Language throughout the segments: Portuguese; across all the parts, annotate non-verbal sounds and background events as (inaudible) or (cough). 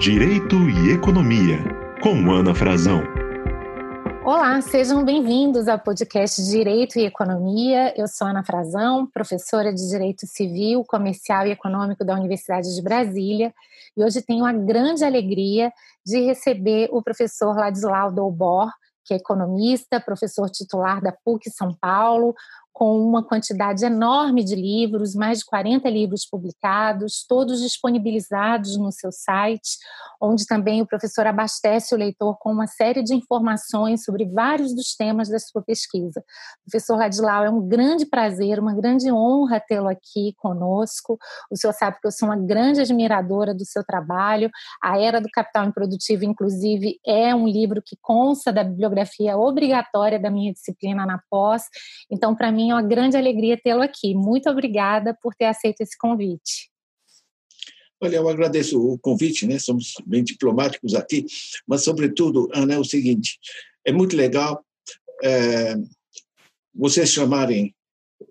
Direito e Economia, com Ana Frazão. Olá, sejam bem-vindos ao podcast Direito e Economia. Eu sou Ana Frazão, professora de Direito Civil, Comercial e Econômico da Universidade de Brasília, e hoje tenho a grande alegria de receber o professor Ladislau Dolbor, que é economista, professor titular da PUC São Paulo, com uma quantidade enorme de livros, mais de 40 livros publicados, todos disponibilizados no seu site, onde também o professor abastece o leitor com uma série de informações sobre vários dos temas da sua pesquisa. Professor Ladislau, é um grande prazer, uma grande honra tê-lo aqui conosco. O senhor sabe que eu sou uma grande admiradora do seu trabalho. A Era do Capital Improdutivo, inclusive, é um livro que consta da bibliografia obrigatória da minha disciplina na pós. Então, para mim, é uma grande alegria tê-lo aqui. Muito obrigada por ter aceito esse convite. Olha, eu agradeço o convite, né? Somos bem diplomáticos aqui, mas, sobretudo, Ana, é o seguinte: é muito legal é, vocês chamarem,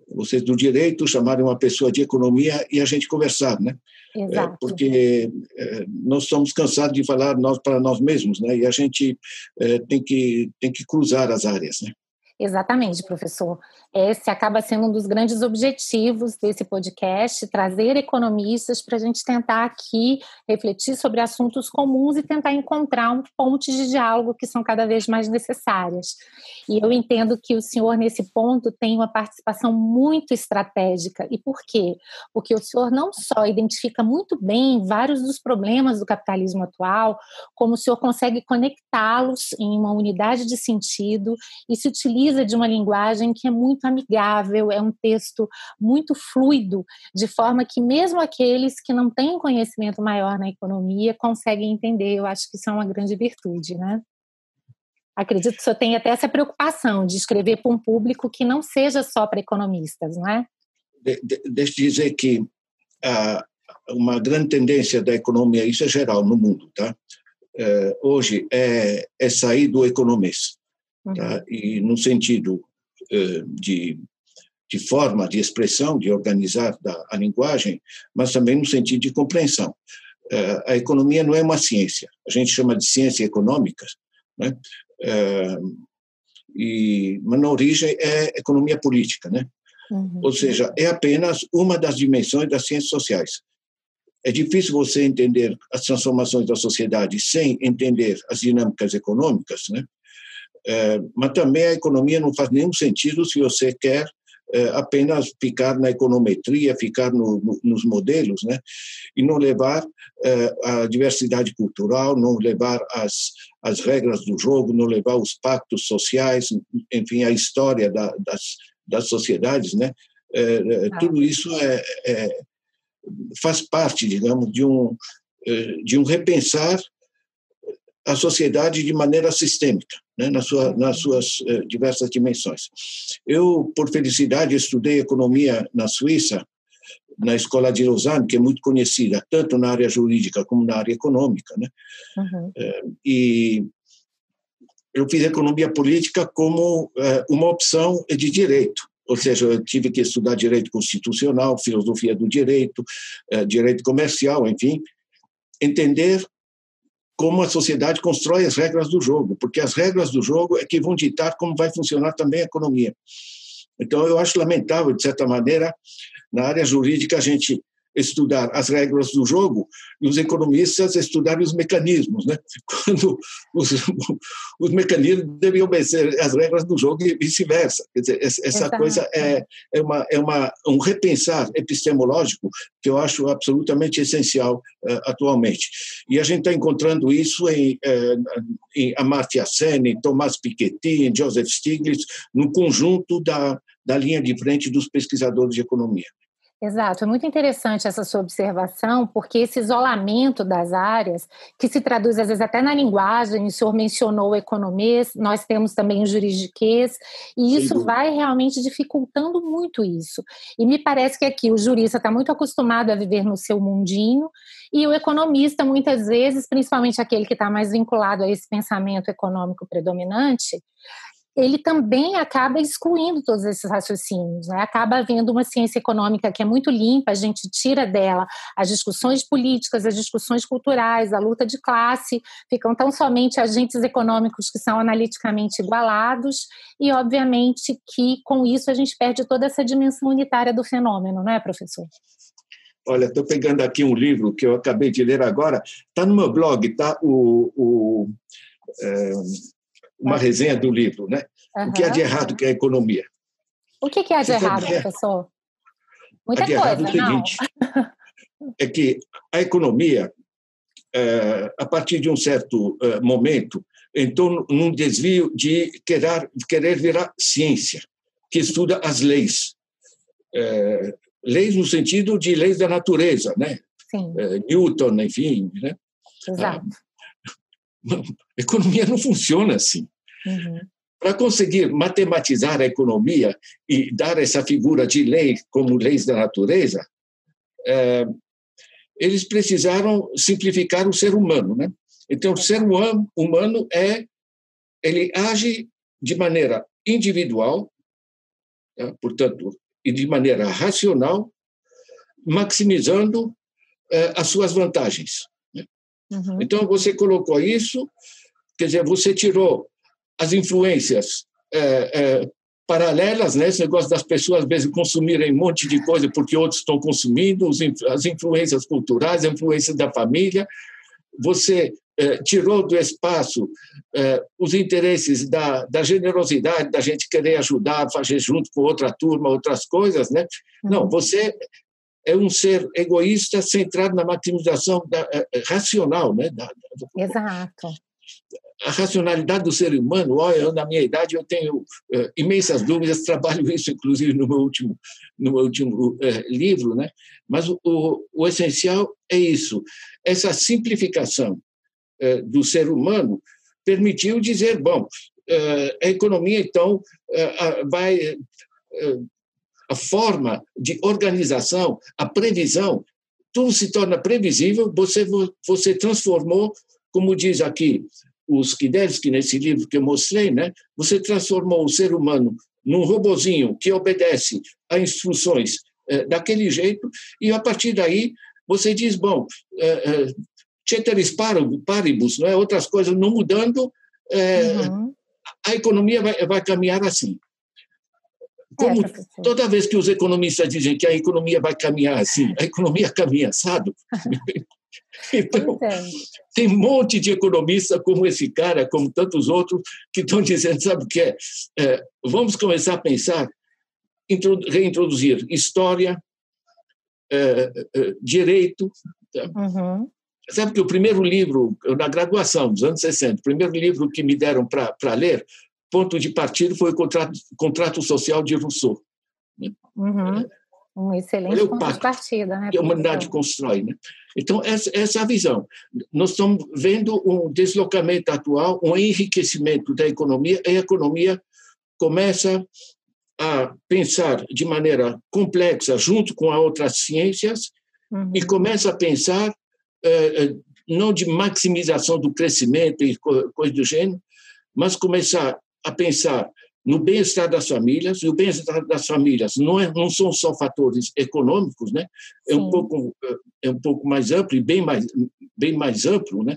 vocês do direito, chamarem uma pessoa de economia e a gente conversar, né? Exato. É, porque é, nós estamos cansados de falar nós para nós mesmos, né? E a gente é, tem que tem que cruzar as áreas, né? Exatamente, professor. Esse acaba sendo um dos grandes objetivos desse podcast, trazer economistas para a gente tentar aqui refletir sobre assuntos comuns e tentar encontrar um ponte de diálogo que são cada vez mais necessárias. E eu entendo que o senhor, nesse ponto, tem uma participação muito estratégica. E por quê? Porque o senhor não só identifica muito bem vários dos problemas do capitalismo atual, como o senhor consegue conectá-los em uma unidade de sentido e se utiliza de uma linguagem que é muito amigável, é um texto muito fluido, de forma que mesmo aqueles que não têm conhecimento maior na economia conseguem entender. Eu acho que isso é uma grande virtude, né? Acredito que o senhor tem até essa preocupação de escrever para um público que não seja só para economistas, não é? De, de, deixa eu dizer que ah, uma grande tendência da economia, isso é geral no mundo, tá? Eh, hoje é, é sair do economês tá? Uhum. e no sentido de, de forma de expressão, de organizar da, a linguagem, mas também no sentido de compreensão. Uh, a economia não é uma ciência, a gente chama de ciência econômica, né? Uh, e, mas na origem é economia política, né? Uhum. Ou seja, é apenas uma das dimensões das ciências sociais. É difícil você entender as transformações da sociedade sem entender as dinâmicas econômicas, né? É, mas também a economia não faz nenhum sentido se você quer é, apenas ficar na econometria, ficar no, no, nos modelos, né? e não levar é, a diversidade cultural, não levar as, as regras do jogo, não levar os pactos sociais, enfim, a história da, das, das sociedades, né? É, é, tudo isso é, é, faz parte, digamos, de um, de um repensar a sociedade de maneira sistêmica, né, nas, sua, nas suas eh, diversas dimensões. Eu, por felicidade, estudei economia na Suíça, na escola de Lausanne, que é muito conhecida, tanto na área jurídica como na área econômica. Né? Uhum. Eh, e eu fiz economia política como eh, uma opção de direito. Ou seja, eu tive que estudar direito constitucional, filosofia do direito, eh, direito comercial, enfim, entender como a sociedade constrói as regras do jogo, porque as regras do jogo é que vão ditar como vai funcionar também a economia. Então, eu acho lamentável, de certa maneira, na área jurídica, a gente estudar as regras do jogo e os economistas estudarem os mecanismos, né? (laughs) Quando os, os mecanismos devem obedecer as regras do jogo e vice-versa. Essa Exato. coisa é, é, uma, é uma, um repensar epistemológico que eu acho absolutamente essencial uh, atualmente. E a gente está encontrando isso em, uh, em Amartya Sen, em Thomas Piketty, em Joseph Stiglitz, no conjunto da, da linha de frente dos pesquisadores de economia. Exato, é muito interessante essa sua observação, porque esse isolamento das áreas, que se traduz às vezes até na linguagem, o senhor mencionou o economês, nós temos também o juridiquês, e isso vai realmente dificultando muito isso. E me parece que aqui o jurista está muito acostumado a viver no seu mundinho, e o economista, muitas vezes, principalmente aquele que está mais vinculado a esse pensamento econômico predominante, ele também acaba excluindo todos esses raciocínios, né? acaba havendo uma ciência econômica que é muito limpa, a gente tira dela as discussões políticas, as discussões culturais, a luta de classe, ficam tão somente agentes econômicos que são analiticamente igualados, e obviamente que com isso a gente perde toda essa dimensão unitária do fenômeno, não é, professor? Olha, estou pegando aqui um livro que eu acabei de ler agora, está no meu blog, está o, o é, uma resenha do livro, né? Uhum. O que há de errado que é a economia? O que, que há de errado, sabe, professor? Muita de coisa, errado é o seguinte, é que a economia, é, a partir de um certo é, momento, entrou num desvio de querer, querer virar ciência, que estuda as leis. É, leis no sentido de leis da natureza, né? Sim. É, Newton, enfim, né? Exato. A economia não funciona assim. Uhum. Para conseguir matematizar a economia e dar essa figura de lei como leis da natureza, é, eles precisaram simplificar o ser humano, né? Então, o ser humano, é ele age de maneira individual, tá? portanto, e de maneira racional, maximizando é, as suas vantagens. Né? Uhum. Então, você colocou isso, quer dizer, você tirou as influências é, é, paralelas, né? esse negócio das pessoas, às vezes, consumirem um monte de coisa porque outros estão consumindo, as influências culturais, as influências da família. Você é, tirou do espaço é, os interesses da, da generosidade, da gente querer ajudar, fazer junto com outra turma, outras coisas, né? Não, uhum. você é um ser egoísta centrado na maximização da, é, racional, né? Da, Exato a racionalidade do ser humano, olha, eu, na minha idade eu tenho uh, imensas dúvidas, (laughs) trabalho isso inclusive no meu último, no meu último uh, livro, né? mas o, o, essencial é isso, essa simplificação uh, do ser humano permitiu dizer, bom, a economia então vai, a forma de organização, a previsão, tudo se torna previsível, você, você transformou, como diz aqui o Skidelsky, nesse livro que eu mostrei, né, você transformou o ser humano num robozinho que obedece a instruções é, daquele jeito, e a partir daí você diz, bom, é, é, ceteris paribus, não é? outras coisas não mudando, é, uhum. a economia vai, vai caminhar assim. Como é, toda vez que os economistas dizem que a economia vai caminhar assim, a economia (laughs) caminha assado. (laughs) (laughs) Então, tem um monte de economistas como esse cara, como tantos outros, que estão dizendo, sabe o que é? é vamos começar a pensar, reintroduzir história, é, é, direito. Tá? Uhum. Sabe que o primeiro livro, na graduação, dos anos 60, o primeiro livro que me deram para ler, ponto de partida, foi o Contrato, Contrato Social de Rousseau. Né? Uhum. Um excelente ponto de partida, né? Que a humanidade constrói, né? Então, essa, essa é a visão. Nós estamos vendo um deslocamento atual, um enriquecimento da economia, e a economia começa a pensar de maneira complexa, junto com as outras ciências, uhum. e começa a pensar eh, eh, não de maximização do crescimento e coisa do gênero, mas começar a pensar no bem-estar das famílias, e o bem-estar das famílias não, é, não são só fatores econômicos, né? é, um pouco, é um pouco mais amplo e bem mais, bem mais amplo. Né?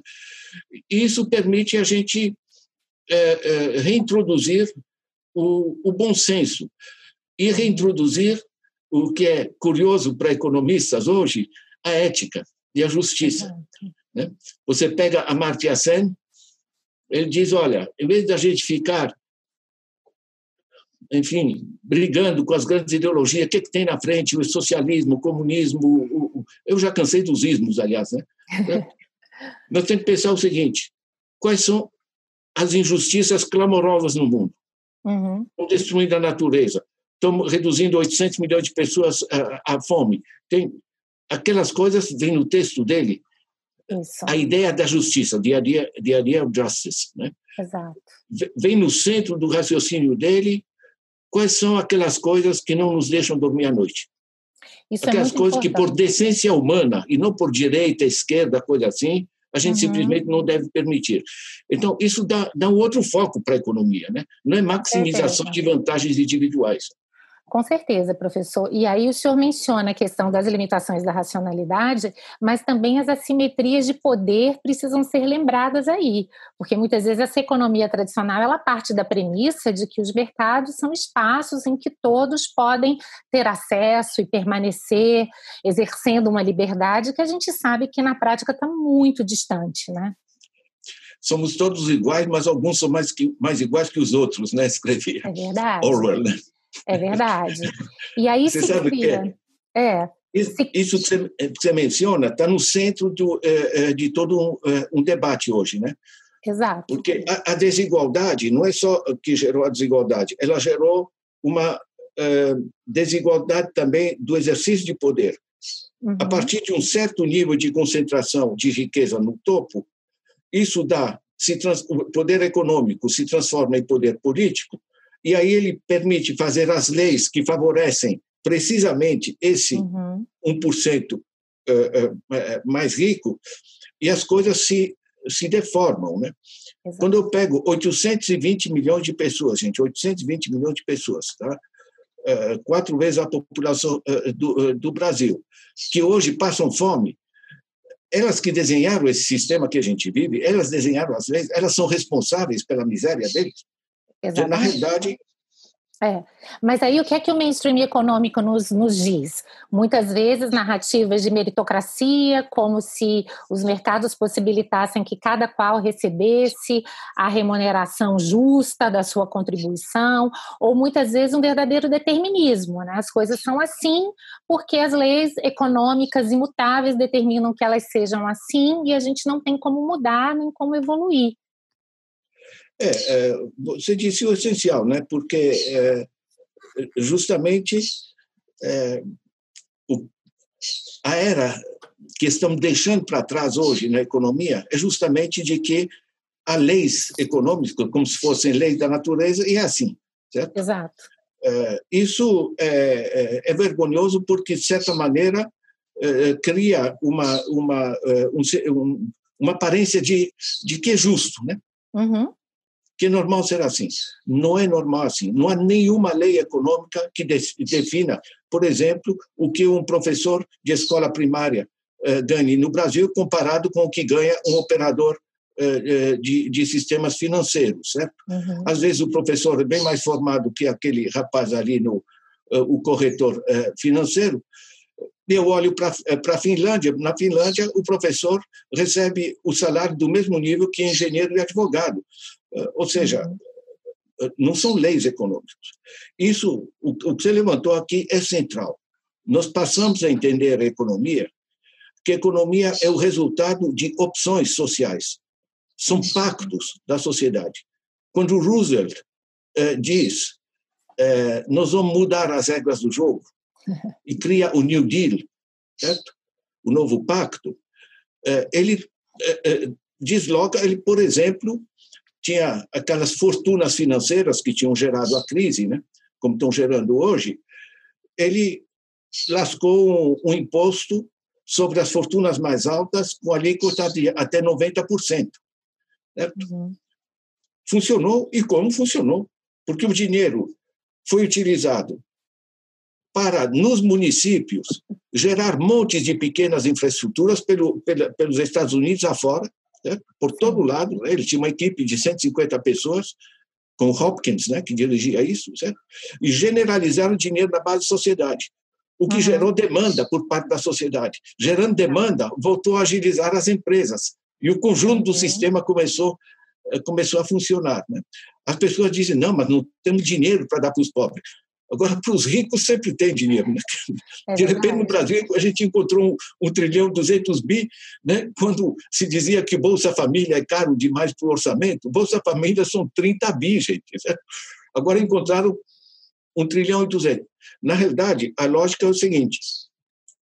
Isso permite a gente é, é, reintroduzir o, o bom senso e reintroduzir o que é curioso para economistas hoje, a ética e a justiça. Né? Você pega Amartya Sen, ele diz, olha, em vez da gente ficar enfim, brigando com as grandes ideologias, o que, é que tem na frente? O socialismo, o comunismo, o, o, eu já cansei dos ismos, aliás. Né? (laughs) Nós temos que pensar o seguinte: quais são as injustiças clamorosas no mundo? Uhum. Estão destruindo a natureza, estão reduzindo 800 milhões de pessoas à, à fome. Tem aquelas coisas, vem no texto dele, Isso. a ideia da justiça, the idea, the idea of justice. Né? Exato. Vem no centro do raciocínio dele quais são aquelas coisas que não nos deixam dormir à noite. Isso é aquelas é coisas importante. que, por decência humana, e não por direita, esquerda, coisa assim, a gente uhum. simplesmente não deve permitir. Então, isso dá, dá um outro foco para a economia, né? não é maximização de vantagens individuais. Com certeza, professor. E aí o senhor menciona a questão das limitações da racionalidade, mas também as assimetrias de poder precisam ser lembradas aí, porque muitas vezes essa economia tradicional ela parte da premissa de que os mercados são espaços em que todos podem ter acesso e permanecer exercendo uma liberdade que a gente sabe que na prática está muito distante, né? Somos todos iguais, mas alguns são mais, que, mais iguais que os outros, né? Escrevia. É verdade. Orwell, né? É verdade. E aí você se cria. É? é. Isso, isso que, você, que você menciona está no centro do, é, é, de todo um, é, um, debate hoje, né? Exato. Porque a, a, desigualdade não é só que gerou a desigualdade, ela gerou uma desigualdade também do exercício de poder. Uhum. A partir de um certo nível de concentração de riqueza no topo, isso dá, se trans, o poder econômico se transforma em poder político, e aí ele permite fazer as leis que favorecem precisamente esse uhum. 1% eh, eh, eh, mais rico, e as coisas se, se deformam. Né? Quando eu pego 820 milhões de pessoas, gente, 820 milhões de pessoas, tá? quatro vezes a população do, do Brasil, que hoje passam fome, elas que desenharam esse sistema que a gente vive, elas desenharam as leis, elas são responsáveis pela miséria deles. Exatamente. Na realidade, é. Mas aí o que é que o mainstream econômico nos, nos diz? Muitas vezes narrativas de meritocracia, como se os mercados possibilitassem que cada qual recebesse a remuneração justa da sua contribuição, ou muitas vezes um verdadeiro determinismo. Né? As coisas são assim porque as leis econômicas imutáveis determinam que elas sejam assim e a gente não tem como mudar nem como evoluir. É, é, você disse o essencial, né? porque é, justamente é, o, a era que estamos deixando para trás hoje na economia é justamente de que há leis econômicas, como se fossem leis da natureza, e é assim, certo? Exato. É, isso é, é, é, vergonhoso porque, de certa maneira, cria uma, uma, um, uma aparência de, de que é justo, né? Uhum que é normal ser assim. Não é normal assim. Não há nenhuma lei econômica que defina, por exemplo, o que um professor de escola primária eh, ganha no Brasil comparado com o que ganha um operador eh, eh, de, de, sistemas financeiros, certo? Uhum. Às vezes o professor é bem mais formado que aquele rapaz ali no o corretor financeiro. Eu olho para a Finlândia. Na Finlândia, o professor recebe o salário do mesmo nível que engenheiro e advogado. Eh, ou seja, uhum. eh, não são leis econômicas. Isso, o, que você levantou aqui é central. Nós passamos a entender a economia que a economia é o resultado de opções sociais, são pactos da sociedade. Quando Roosevelt eh, diz eh, nós vamos mudar as regras do jogo (laughs) e cria o New Deal, certo? o novo pacto, eh, ele eh, desloca, ele, por exemplo, tinha aquelas fortunas financeiras que tinham gerado a crise, né? como estão gerando hoje, ele lascou um, um imposto sobre as fortunas mais altas com alíquota de até 90%. Certo? Uhum. Funcionou e como funcionou? Porque o dinheiro foi utilizado para, nos municípios, gerar montes de pequenas infraestruturas pelo, pelos Estados Unidos afora, né? por todo lado. Né? Ele tinha uma equipe de 150 pessoas, com Hopkins, né, que dirigia isso, certo? e generalizaram o dinheiro na base da sociedade, o que uhum. gerou demanda por parte da sociedade. Gerando demanda, voltou a agilizar as empresas, e o conjunto do uhum. sistema começou, eh, começou a funcionar. Né? As pessoas dizem, não, mas não temos dinheiro para dar para os pobres. Agora, para os ricos sempre tem dinheiro. Né? É de repente, no Brasil, a gente encontrou um, um trilhão, 200 bi, né? quando se dizia que Bolsa Família é caro demais para o orçamento. Bolsa Família são 30 bi, gente. Certo? Agora encontraram um trilhão e 200. Na realidade, a lógica é o seguinte: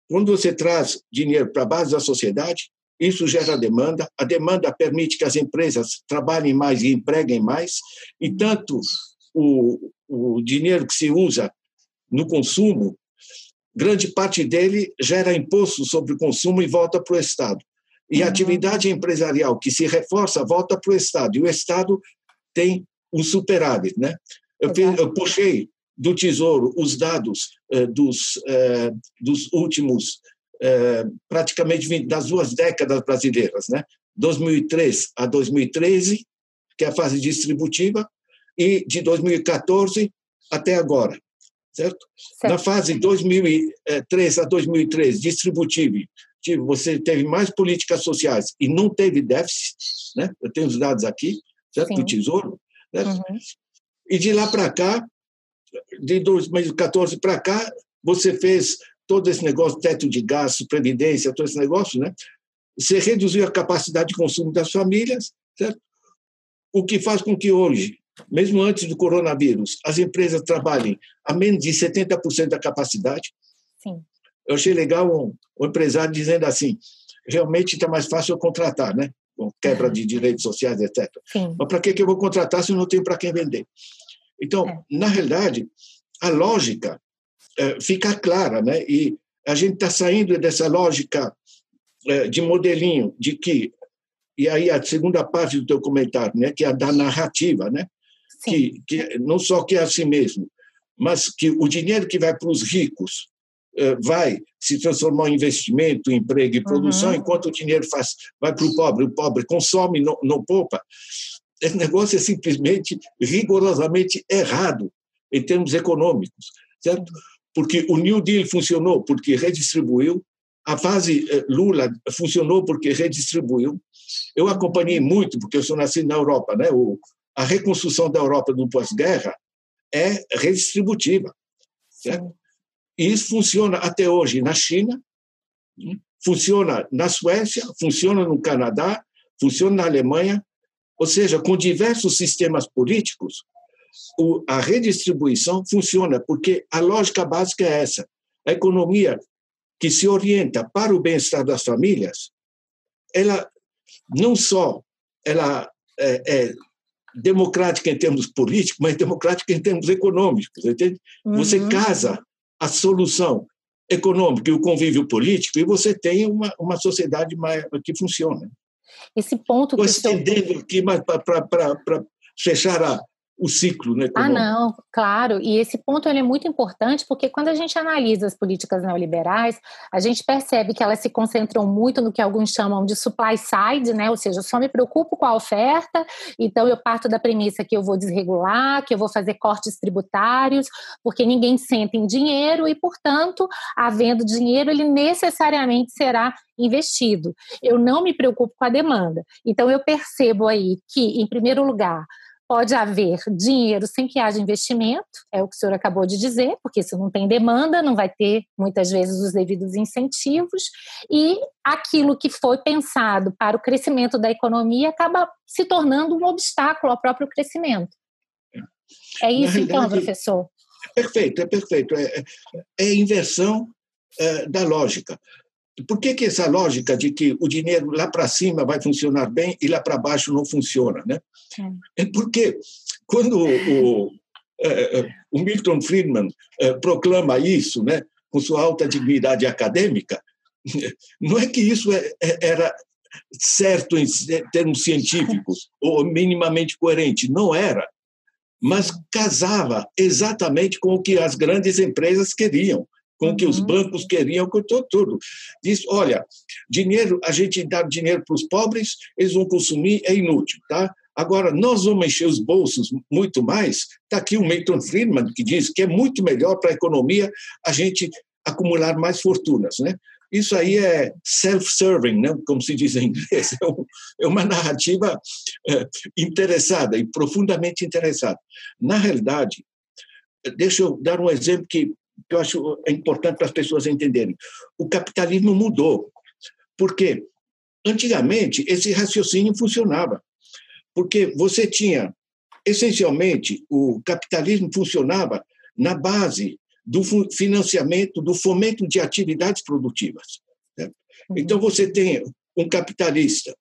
quando você traz dinheiro para a base da sociedade, isso gera demanda, a demanda permite que as empresas trabalhem mais e empreguem mais, e tanto o, o dinheiro que se usa no consumo, grande parte dele gera imposto sobre o consumo e volta para o Estado. E a uhum. atividade empresarial que se reforça volta para o Estado, e o Estado tem um superávit. Né? Eu, eu puxei do Tesouro os dados eh, dos, eh, dos últimos, eh, praticamente 20, das duas décadas brasileiras, né? 2003 a 2013, que é a fase distributiva, e de 2014 até agora, certo? certo. Na fase 2003 a 2013, distributiva, você teve mais políticas sociais e não teve déficit, né? Eu tenho os dados aqui, certo? Sim. Do Tesouro, né? Uhum. E de lá para cá, de 2014 para cá, você fez todo esse negócio, teto de gastos, previdência, todo esse negócio, né? Você reduziu a capacidade de consumo das famílias, certo? O que faz com que hoje, mesmo antes do coronavírus, as empresas trabalhem a menos de 70% da capacidade. Sim. Eu achei legal um, um empresário dizendo assim: realmente está mais fácil eu contratar, né? Com quebra de direitos sociais, etc. Sim. Mas para que, que eu vou contratar se eu não tenho para quem vender? Então, é. na realidade, a lógica é, fica clara, né? E a gente está saindo dessa lógica é, de modelinho, de que e aí a segunda parte do teu comentário, né, que é a da narrativa, né, que, que não só que é assim mesmo, mas que o dinheiro que vai para os ricos é, vai se transformar em investimento, emprego e produção, uhum. enquanto o dinheiro faz, vai para o pobre, o pobre consome, não, não poupa. Esse negócio é simplesmente rigorosamente errado em termos econômicos, certo? Porque o New Deal funcionou porque redistribuiu, a fase eh, Lula funcionou porque redistribuiu. Eu acompanhei muito, porque eu sou nascido na Europa, né? O, a reconstrução da Europa do pós-guerra é redistributiva, certo? E isso funciona até hoje na China, hum, funciona na Suécia, funciona no Canadá, funciona na Alemanha, ou seja, com diversos sistemas políticos, a redistribuição funciona, porque a lógica básica é essa. A economia que se orienta para o bem-estar das famílias, ela não só ela é, é, democrática em termos políticos, mas democrática em termos econômicos. Entende? Uhum. Você casa a solução econômica e o convívio político e você tem uma, uma sociedade mais, que funciona. Esse ponto Estou estendendo aqui, mas para fechar a, o ciclo. Né, ah, não, claro. E esse ponto ele é muito importante porque quando a gente analisa as políticas neoliberais, a gente percebe que elas se concentram muito no que alguns chamam de supply side, né? ou seja, eu só me preocupo com a oferta, então eu parto da premissa que eu vou desregular, que eu vou fazer cortes tributários, porque ninguém senta em dinheiro e, portanto, havendo dinheiro, ele necessariamente será investido. Eu não me preocupo com a demanda. Então, eu percebo aí que, em primeiro lugar, Pode haver dinheiro sem que haja investimento, é o que o senhor acabou de dizer, porque se não tem demanda, não vai ter muitas vezes os devidos incentivos, e aquilo que foi pensado para o crescimento da economia acaba se tornando um obstáculo ao próprio crescimento. É isso, então, professor? É perfeito, é perfeito. É, é, é inversão é, da lógica. Por que, que essa lógica de que o dinheiro lá para cima vai funcionar bem e lá para baixo não funciona? Né? É porque quando o, é, é, o Milton Friedman é, proclama isso, né, com sua alta dignidade acadêmica, (laughs) não é que isso é, é, era certo em termos científicos (laughs) ou minimamente coerente, não era, mas casava exatamente com o que as grandes empresas queriam com o que os uhum. bancos queriam, com tudo. Diz, olha, dinheiro, a gente dá dinheiro para os pobres, eles vão consumir, é inútil, tá? Agora, nós vamos encher os bolsos muito mais. Está aqui o Milton Friedman, que diz que é muito melhor para a economia a gente acumular mais fortunas, né? Isso aí é self-serving, né? como se diz em inglês. É, um, é uma narrativa é, interessada e profundamente interessada. Na realidade, deixa eu dar um exemplo que que eu acho é importante para as pessoas entenderem. O capitalismo mudou. Porque antigamente esse raciocínio funcionava. Porque você tinha, essencialmente, o capitalismo funcionava na base do financiamento, do fomento de atividades produtivas. Né? Uhum. Então você tem um capitalista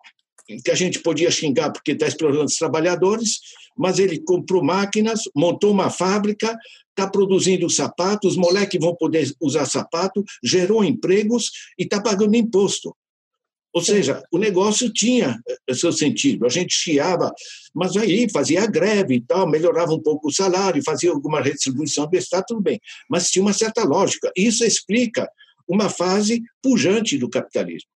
que a gente podia xingar porque está explorando os trabalhadores, mas ele comprou máquinas, montou uma fábrica, está produzindo sapatos, os moleques vão poder usar sapato, gerou empregos e está pagando imposto. Ou seja, o negócio tinha eh, seu sentido. A gente chiava, mas aí fazia greve e tal, melhorava um pouco o salário, fazia alguma redistribuição do Estado, tudo bem. Mas tinha uma certa lógica. Isso explica uma fase pujante do capitalismo.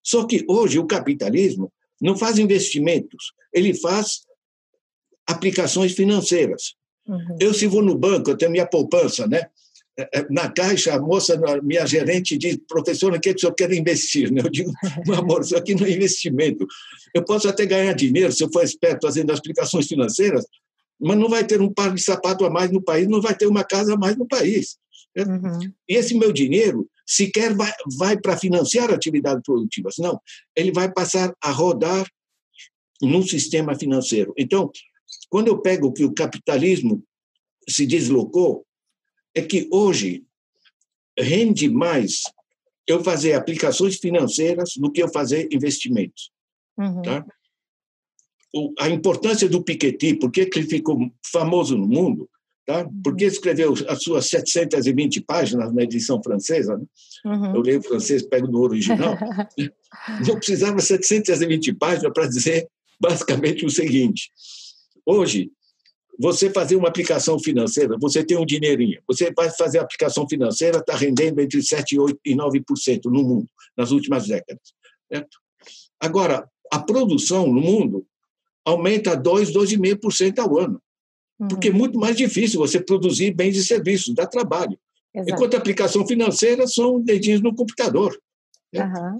Só que hoje o capitalismo não faz investimentos, ele faz aplicações financeiras. Uhum. Eu, se vou no banco, eu tenho minha poupança, né? É, é, na caixa, a moça, minha gerente, diz: professor, o que, é que o senhor quer investir? (laughs) Né? Eu digo: meu amor, isso aqui não é investimento. Eu posso até ganhar dinheiro se eu for esperto fazendo aplicações financeiras, mas não vai ter um par de sapato a mais no país, não vai ter uma casa a mais no país. Né? Uhum. E esse meu dinheiro sequer vai, vai para financiar atividades produtivas, não. Ele vai passar a rodar num sistema financeiro. Então, quando eu pego que o capitalismo se deslocou, é que hoje rende mais eu fazer aplicações financeiras do que eu fazer investimentos. Uhum. Tá? A importância do Piketty, por que ele ficou famoso no mundo, tá? Uhum. porque escreveu as suas 720 páginas na edição francesa, né? uhum. eu leio francês, pego no original, (laughs) não precisava 720 páginas para dizer basicamente o seguinte, Hoje, você fazer uma aplicação financeira, você tem um dinheirinho, você vai fazer a aplicação financeira, está rendendo entre 7, 8 e 9% no mundo, nas últimas décadas. Certo? Agora, a produção no mundo aumenta 2, 2,5% ao ano. Uhum. Porque é muito mais difícil você produzir bens e serviços, dá trabalho. Exato. Enquanto a aplicação financeira são dedinhos no computador. Uhum.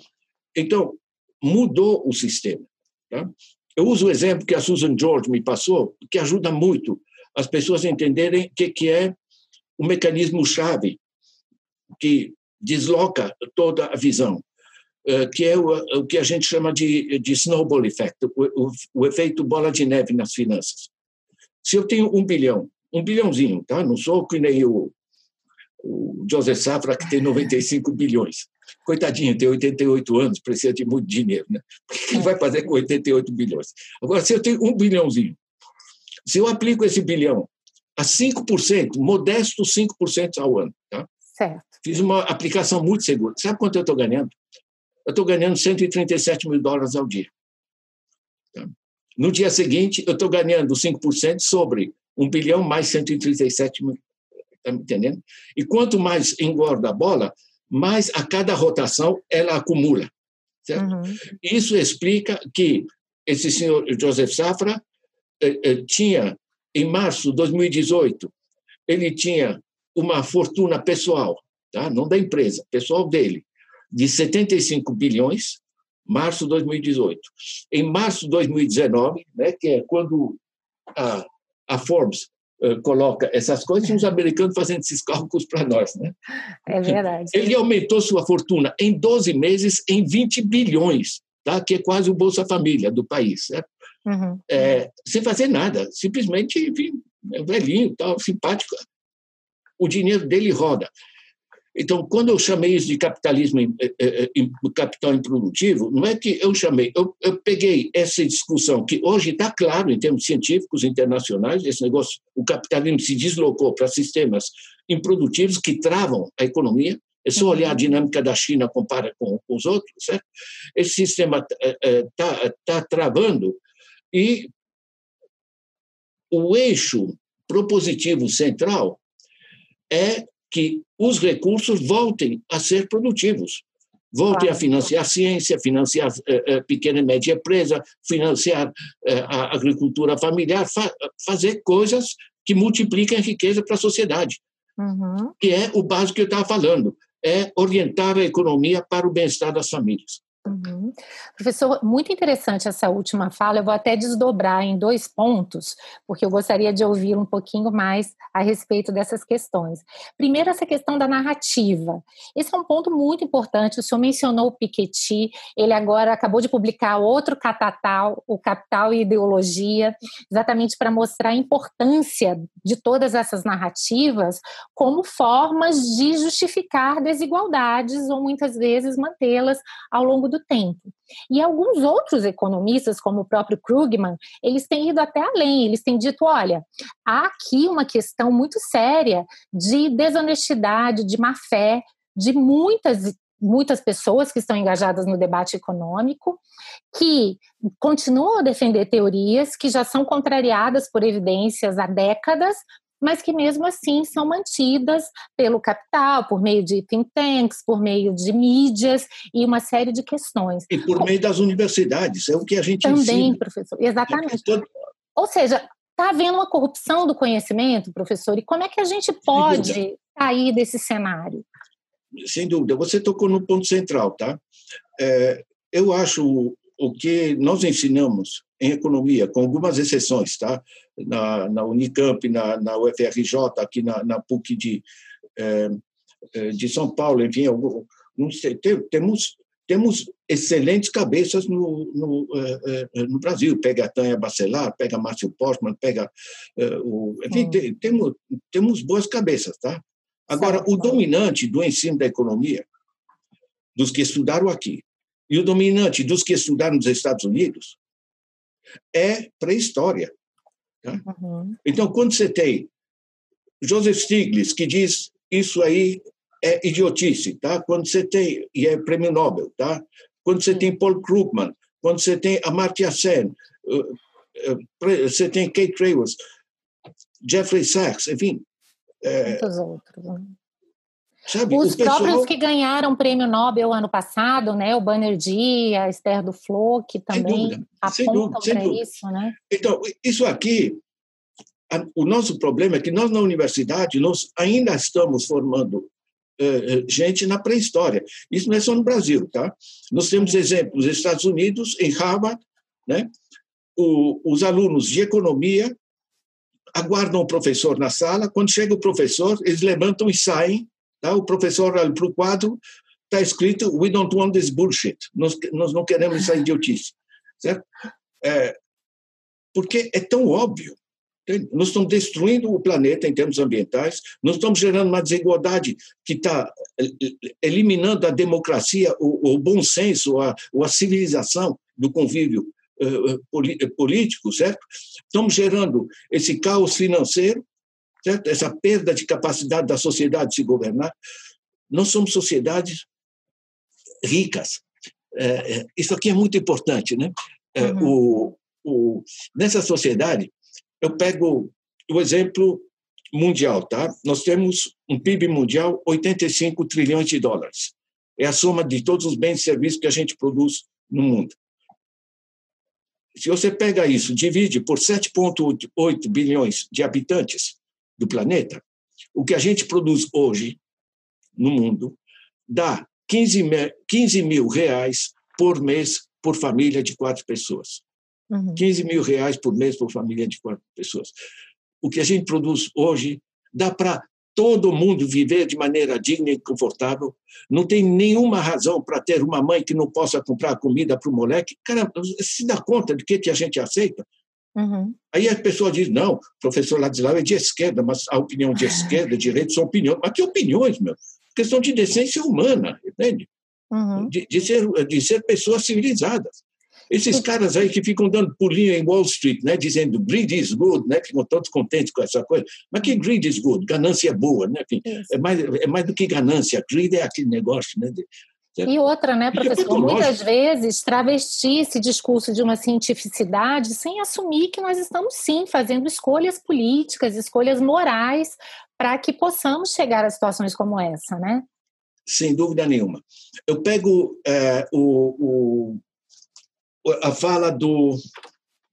Então, mudou o sistema. Tá? Eu uso o exemplo que a Susan George me passou, que ajuda muito as pessoas a entenderem o que, que é o mecanismo-chave que desloca toda a visão, eh, que é o, o que a gente chama de, de snowball effect, o, o, o, efeito bola de neve nas finanças. Se eu tenho um bilhão, um bilhãozinho, tá? não sou que nem o, o Joseph Safra, que tem 95 bilhões. Coitadinho, tem 88 anos, precisa de muito dinheiro, né? O que ele vai fazer com 88 bilhões? Agora, se eu tenho um bilhãozinho, se eu aplico esse bilhão a 5%, modesto 5% ao ano, tá? Certo. Fiz uma aplicação muito segura. Sabe quanto eu estou ganhando? Eu estou ganhando 137 mil dólares ao dia. Tá? No dia seguinte, eu estou ganhando 5% sobre 1 bilhão mais 137 mil. Está me entendendo? E quanto mais engorda a bola, mais a cada rotação ela acumula. Uhum. Isso explica que esse senhor Joseph Safra eh, eh, tinha, em março de 2018, ele tinha uma fortuna pessoal, tá? não da empresa, pessoal dele, de 75 bilhões, março de 2018. Em março de 2019, né, que é quando a, a Forbes eh, coloca essas coisas os americanos fazendo esses cálculos para nós. Né? É verdade. Ele aumentou sua fortuna em 12 meses em 20 bilhões, tá? que é quase o Bolsa Família do país. Certo? Uhum. É, sem fazer nada, simplesmente, enfim, é velhinho, tal, simpático. O dinheiro dele roda. Então, quando eu chamei isso de capitalismo, eh, eh, eh, capital improdutivo, não é que eu chamei, eu, eu peguei essa discussão que hoje está claro em termos científicos internacionais, esse negócio, o capitalismo se deslocou para sistemas improdutivos que travam a economia. É só olhar a uhum. dinâmica da China compara com, com os outros, certo? Esse sistema está tá travando e o eixo propositivo central é que os recursos voltem a ser produtivos. Voltem claro. a financiar a ciência, financiar eh, eh, pequena e média empresa, financiar eh, a agricultura familiar, fa fazer coisas que multipliquem a riqueza para a sociedade. Uhum. Que é o básico que eu estava falando, é orientar a economia para o bem-estar das famílias. Uhum. Professor, muito interessante essa última fala. Eu vou até desdobrar em dois pontos, porque eu gostaria de ouvir um pouquinho mais a respeito dessas questões. Primeiro, essa questão da narrativa. Esse é um ponto muito importante. O senhor mencionou o Piketty, ele agora acabou de publicar outro catatal, o Capital e Ideologia, exatamente para mostrar a importância de todas essas narrativas como formas de justificar desigualdades ou muitas vezes mantê-las ao longo do do tempo. E alguns outros economistas, como o próprio Krugman, eles têm ido até além, eles têm dito, olha, há aqui uma questão muito séria de desonestidade, de má fé, de muitas muitas pessoas que estão engajadas no debate econômico, que continuam a defender teorias que já são contrariadas por evidências há décadas, mas que mesmo assim são mantidas pelo capital, por meio de think tanks, por meio de mídias e uma série de questões. E por meio das universidades, é o que a gente Também, ensina. professor, exatamente. Ou seja, está havendo uma corrupção do conhecimento, professor, e como é que a gente pode sair desse cenário? Sem dúvida, você tocou no ponto central, tá? É, eu acho o que nós ensinamos em economia, com algumas exceções, tá? Na, na Unicamp, na, na UFRJ, aqui na, na PUC de, é, é, de São Paulo, enfim, não sei, temos temos excelentes cabeças no, no, é, no Brasil. Pega a Tânia Bacelar, pega Márcio Postman, pega o. Enfim, hum. temos, temos boas cabeças, tá? Agora, certo. o dominante do ensino da economia, dos que estudaram aqui, e o dominante dos que estudaram nos Estados Unidos, é pré-história. Tá? Uhum. Então, quando você tem Joseph Stiglitz, que diz isso aí é idiotice, tá? Quando você tem, e é prêmio Nobel, tá? Quando você tem Paul Krugman, quando você tem Amartya Sen, uh, uh, você tem Kate Raworth, Jeffrey Sachs, enfim. É, Muitos outros. Sabe, Os pessoal... próprios que ganharam o prêmio Nobel ano passado, né, o Banerjee, a Esther do Flo, que também dúvida, apontam para isso, né? Então, isso aqui, o nosso problema é que nós na universidade nós ainda estamos formando uh, gente na pré-história. Isso não é só no Brasil, tá? Nós temos exemplos nos Estados Unidos, em Harvard, né? O, os alunos de economia aguardam o professor na sala. Quando chega o professor, eles levantam e saem. Tá? O professor olha para o quadro, está escrito: We don't want this bullshit. Nós, nós não queremos essa idiotice. Certo? É, porque é tão óbvio. Nós estamos destruindo o planeta em termos ambientais, nós estamos gerando uma desigualdade que está eliminando a democracia, o, o bom senso, a, a civilização do convívio uh, político, certo? Estamos gerando esse caos financeiro, certo? Essa perda de capacidade da sociedade de se governar. Nós somos sociedades ricas. É, isso aqui é muito importante, né? É, uhum. o, o, nessa sociedade, eu pego o exemplo mundial, tá? Nós temos um PIB mundial 85 trilhões de dólares. É a soma de todos os bens e serviços que a gente produz no mundo. Se você pega isso, divide por 7,8 bilhões de habitantes do planeta, o que a gente produz hoje no mundo dá 15 mil, 15 mil reais por mês por família de quatro pessoas. Uhum. 15 mil reais por mês por família de quatro pessoas. O que a gente produz hoje dá para todo mundo viver de maneira digna e confortável. Não tem nenhuma razão para ter uma mãe que não possa comprar comida para o moleque. Cara, se dá conta de que, que a gente aceita? Uhum. Aí a pessoa diz, não, o professor Ladislau é de esquerda, mas a opinião de esquerda, direita, são opiniões. Mas que opiniões, meu? Questão de decência humana, entende? Uhum. De, de, ser, de ser pessoas civilizadas. Esses caras aí que ficam dando pulinho em Wall Street, né, dizendo greed is good, né, ficam todos contentes com essa coisa. Mas que greed is good? Ganância é boa, né? Enfim, é mais, é mais do que ganância. Greed é aquele negócio, né? De, e outra, né, professor? Muitas vezes travestir esse discurso de uma cientificidade sem assumir que nós estamos sim fazendo escolhas políticas, escolhas morais para que possamos chegar a situações como essa, né? Sem dúvida nenhuma. Eu pego é, o, o a fala do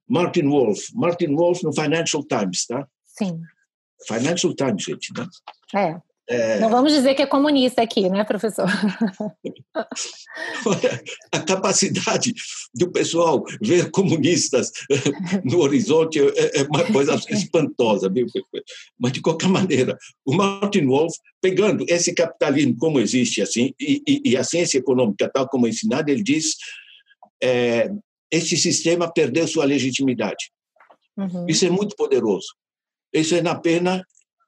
Martin Wolf. Martin Wolf no Financial Times, tá? Sim. Financial Times, gente, né? É. É... Não vamos dizer que é comunista aqui, né, professor? (laughs) a capacidade do pessoal ver comunistas no horizonte é, é uma coisa (laughs) espantosa, viu? Mas, de qualquer maneira, o Martin Wolf, pegando esse capitalismo como existe assim, e, e, e a ciência econômica tal como é ensinada, ele diz é, esse sistema perdeu sua legitimidade. Uhum. Isso é muito poderoso. Isso é na pena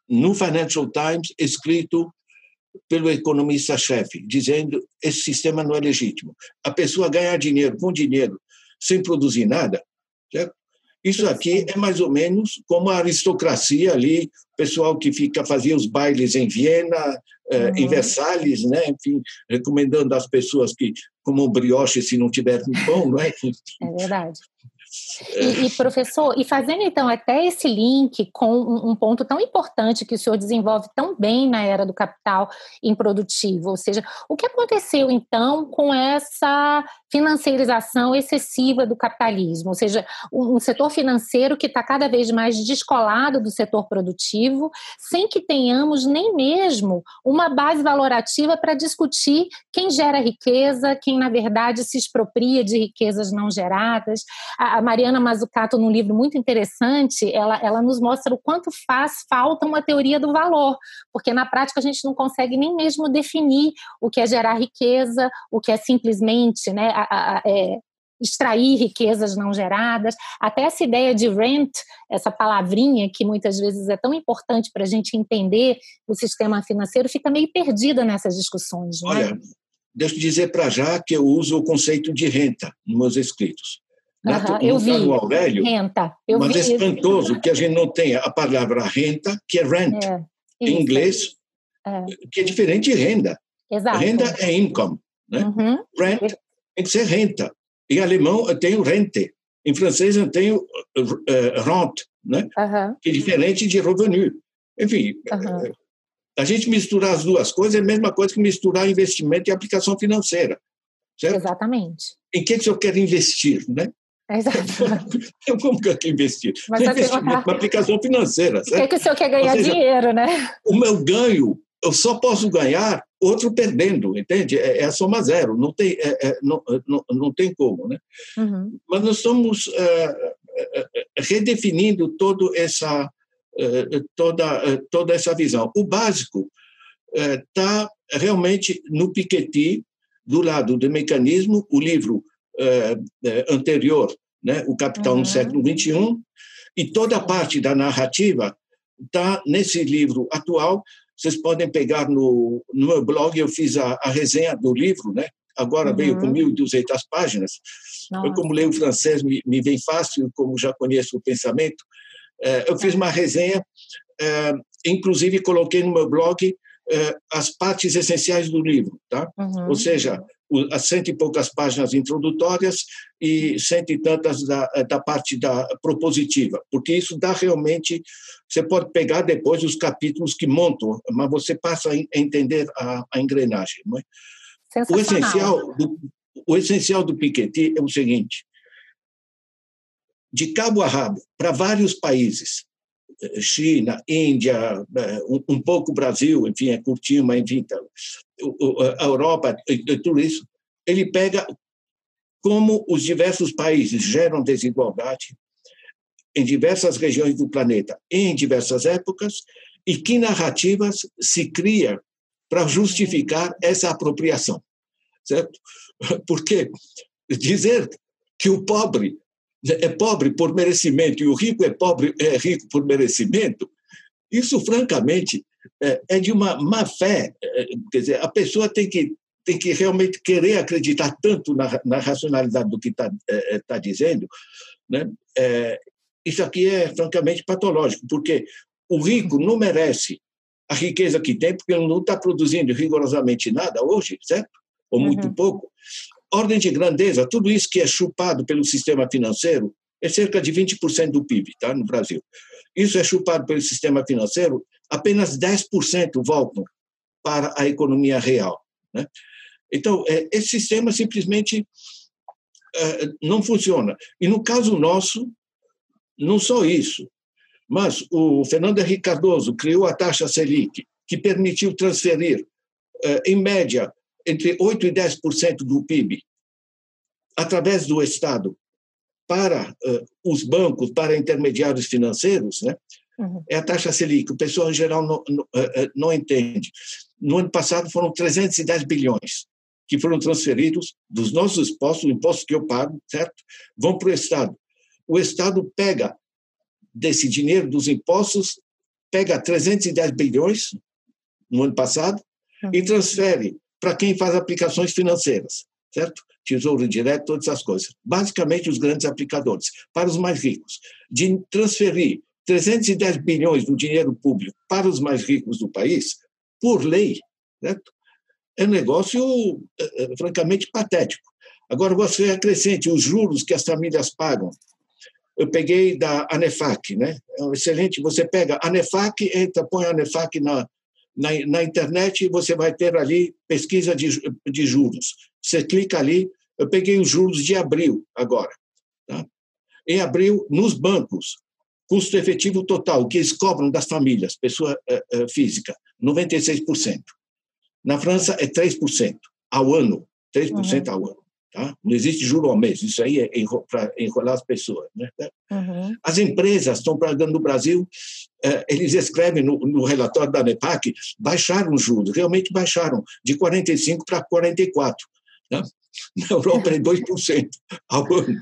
no Financial Times escrito pelo economista-chefe, dizendo esse sistema não é legítimo. A pessoa ganhar dinheiro com dinheiro sem produzir nada, certo? Isso aqui é mais ou menos como a aristocracia ali, pessoal que fica fazia os bailes em Viena, eh, uhum. em Versalhes, né? Enfim, recomendando às pessoas que comam brioche se não tiver pão, não é? É verdade. E, e, professor, e fazendo então até esse link com um, um, ponto tão importante que o senhor desenvolve tão bem na era do capital improdutivo, ou seja, o que aconteceu então com essa financiarização excessiva do capitalismo, ou seja, um, setor financeiro que está cada vez mais descolado do setor produtivo, sem que tenhamos nem mesmo uma base valorativa para discutir quem gera riqueza, quem na verdade se expropria de riquezas não geradas. A, a Mariana Mazzucato, num livro muito interessante, ela, ela nos mostra o quanto faz falta uma teoria do valor, porque na prática a gente não consegue nem mesmo definir o que é gerar riqueza, o que é simplesmente né, a, a, é, extrair riquezas não geradas, até essa ideia de rent, essa palavrinha que muitas vezes é tão importante para a gente entender o sistema financeiro, fica meio perdida nessas discussões. Não é? Olha, deixa eu dizer para já que eu uso o conceito de renta nos meus escritos. Uhum, eu vi. Aurélio, renta. Eu mas vi é espantoso isso. que a gente não tenha a palavra renta, que é rent, é, em inglês, é. que é diferente de renda. Exato. Renda é income. Né? Uhum. Rent tem que ser renta. Em alemão eu tenho rente. Em francês eu tenho uh, rente, né? Uhum. que é diferente de revenu. Enfim, uhum. a gente misturar as duas coisas é a mesma coisa que misturar investimento e aplicação financeira. Certo? Exatamente. Em que, que eu quero investir, né? Exato. (laughs) Eu como que eu quero investir? Mas investimento uma aplicação financeira. Certo? O que, é que o senhor quer ganhar seja, dinheiro, né? O meu ganho, eu só posso ganhar outro perdendo, entende? É, é a soma zero, não tem, é, é, não, não, não tem como, né? Uhum. Mas nós estamos é, é, redefinindo todo essa, toda, toda essa visão. O básico está realmente no Piketty, do lado do mecanismo, o livro anterior, né, O Capital uhum. no século XXI, e toda a parte da narrativa está nesse livro atual. Vocês podem pegar no, no meu blog, eu fiz a, a resenha do livro, né? agora uhum. veio com 1.200 páginas. Nossa. Eu, como leio francês, me, me vem fácil, como já conheço o pensamento. eu fiz uma resenha, inclusive coloquei no meu blog as partes essenciais do livro, tá? Uhum. Ou seja, as cento e poucas páginas introdutórias e cento e tantas da, da parte da propositiva, porque isso dá realmente. Você pode pegar depois os capítulos que montam, mas você passa a entender a, a engrenagem. É? O essencial do, o essencial do Piketty é o seguinte: de cabo a rabo, para vários países, China, Índia, eh, um, pouco Brasil, enfim, é curtinho, mas enfim, então, a Europa, tudo isso, ele pega como os diversos países geram desigualdade em diversas regiões do planeta, em diversas épocas, e que narrativas se cria para justificar essa apropriação, certo? (laughs) Porque dizer que o pobre é pobre por merecimento e o rico é pobre é rico por merecimento, isso francamente é, é de uma má fé. É, quer dizer, a pessoa tem que tem que realmente querer acreditar tanto na, na racionalidade do que está é, tá dizendo, né? É, isso aqui é francamente patológico, porque o rico não merece a riqueza que tem, porque ele não está produzindo rigorosamente nada hoje, certo? Ou muito uhum. pouco ordem de grandeza, tudo isso que é chupado pelo sistema financeiro é cerca de 20% do PIB, tá, no Brasil. Isso é chupado pelo sistema financeiro, apenas 10% voltam para a economia real, né? Então, é, esse sistema simplesmente é, não funciona. E no caso nosso, não só isso, mas o Fernando Henrique Cardoso criou a taxa Selic, que permitiu transferir, é, em média, entre 8% e 10% do PIB através do Estado para uh, os bancos, para intermediários financeiros, né? Uhum. é a taxa Selic. O pessoal em geral não, não, uh, não entende. No ano passado foram 310 bilhões que foram transferidos dos nossos impostos, o imposto que eu pago, certo? Vão para o Estado. O Estado pega desse dinheiro dos impostos, pega 310 bilhões no ano passado uhum. e transfere para quem faz aplicações financeiras, certo? Tesouro direto, todas essas coisas. Basicamente, os grandes aplicadores. Para os mais ricos, de transferir 310 bilhões do dinheiro público para os mais ricos do país, por lei, certo? é um negócio é, é, francamente patético. Agora, você acrescente os juros que as famílias pagam. Eu peguei da ANEFAC, né? É excelente. Você pega ANEFAC, entra, põe ANEFAC na, na, na internet e você vai ter ali pesquisa de, de juros. Você clica ali. Eu peguei os juros de abril agora. Tá? Em abril, nos bancos, custo efetivo total, o que eles cobram das famílias, pessoa uh, física, 96%. Na França é 3% ao ano, 3% uhum. ao ano. Tá? Não existe juro ao mês, isso aí é para enrolar as pessoas. Né? Uhum. As empresas estão pagando no Brasil, eh, eles escrevem no, no, relatório da NEPAC, baixaram os juros, realmente baixaram, de 45% para 44%. Tá? Na Europa é 2% ao ano.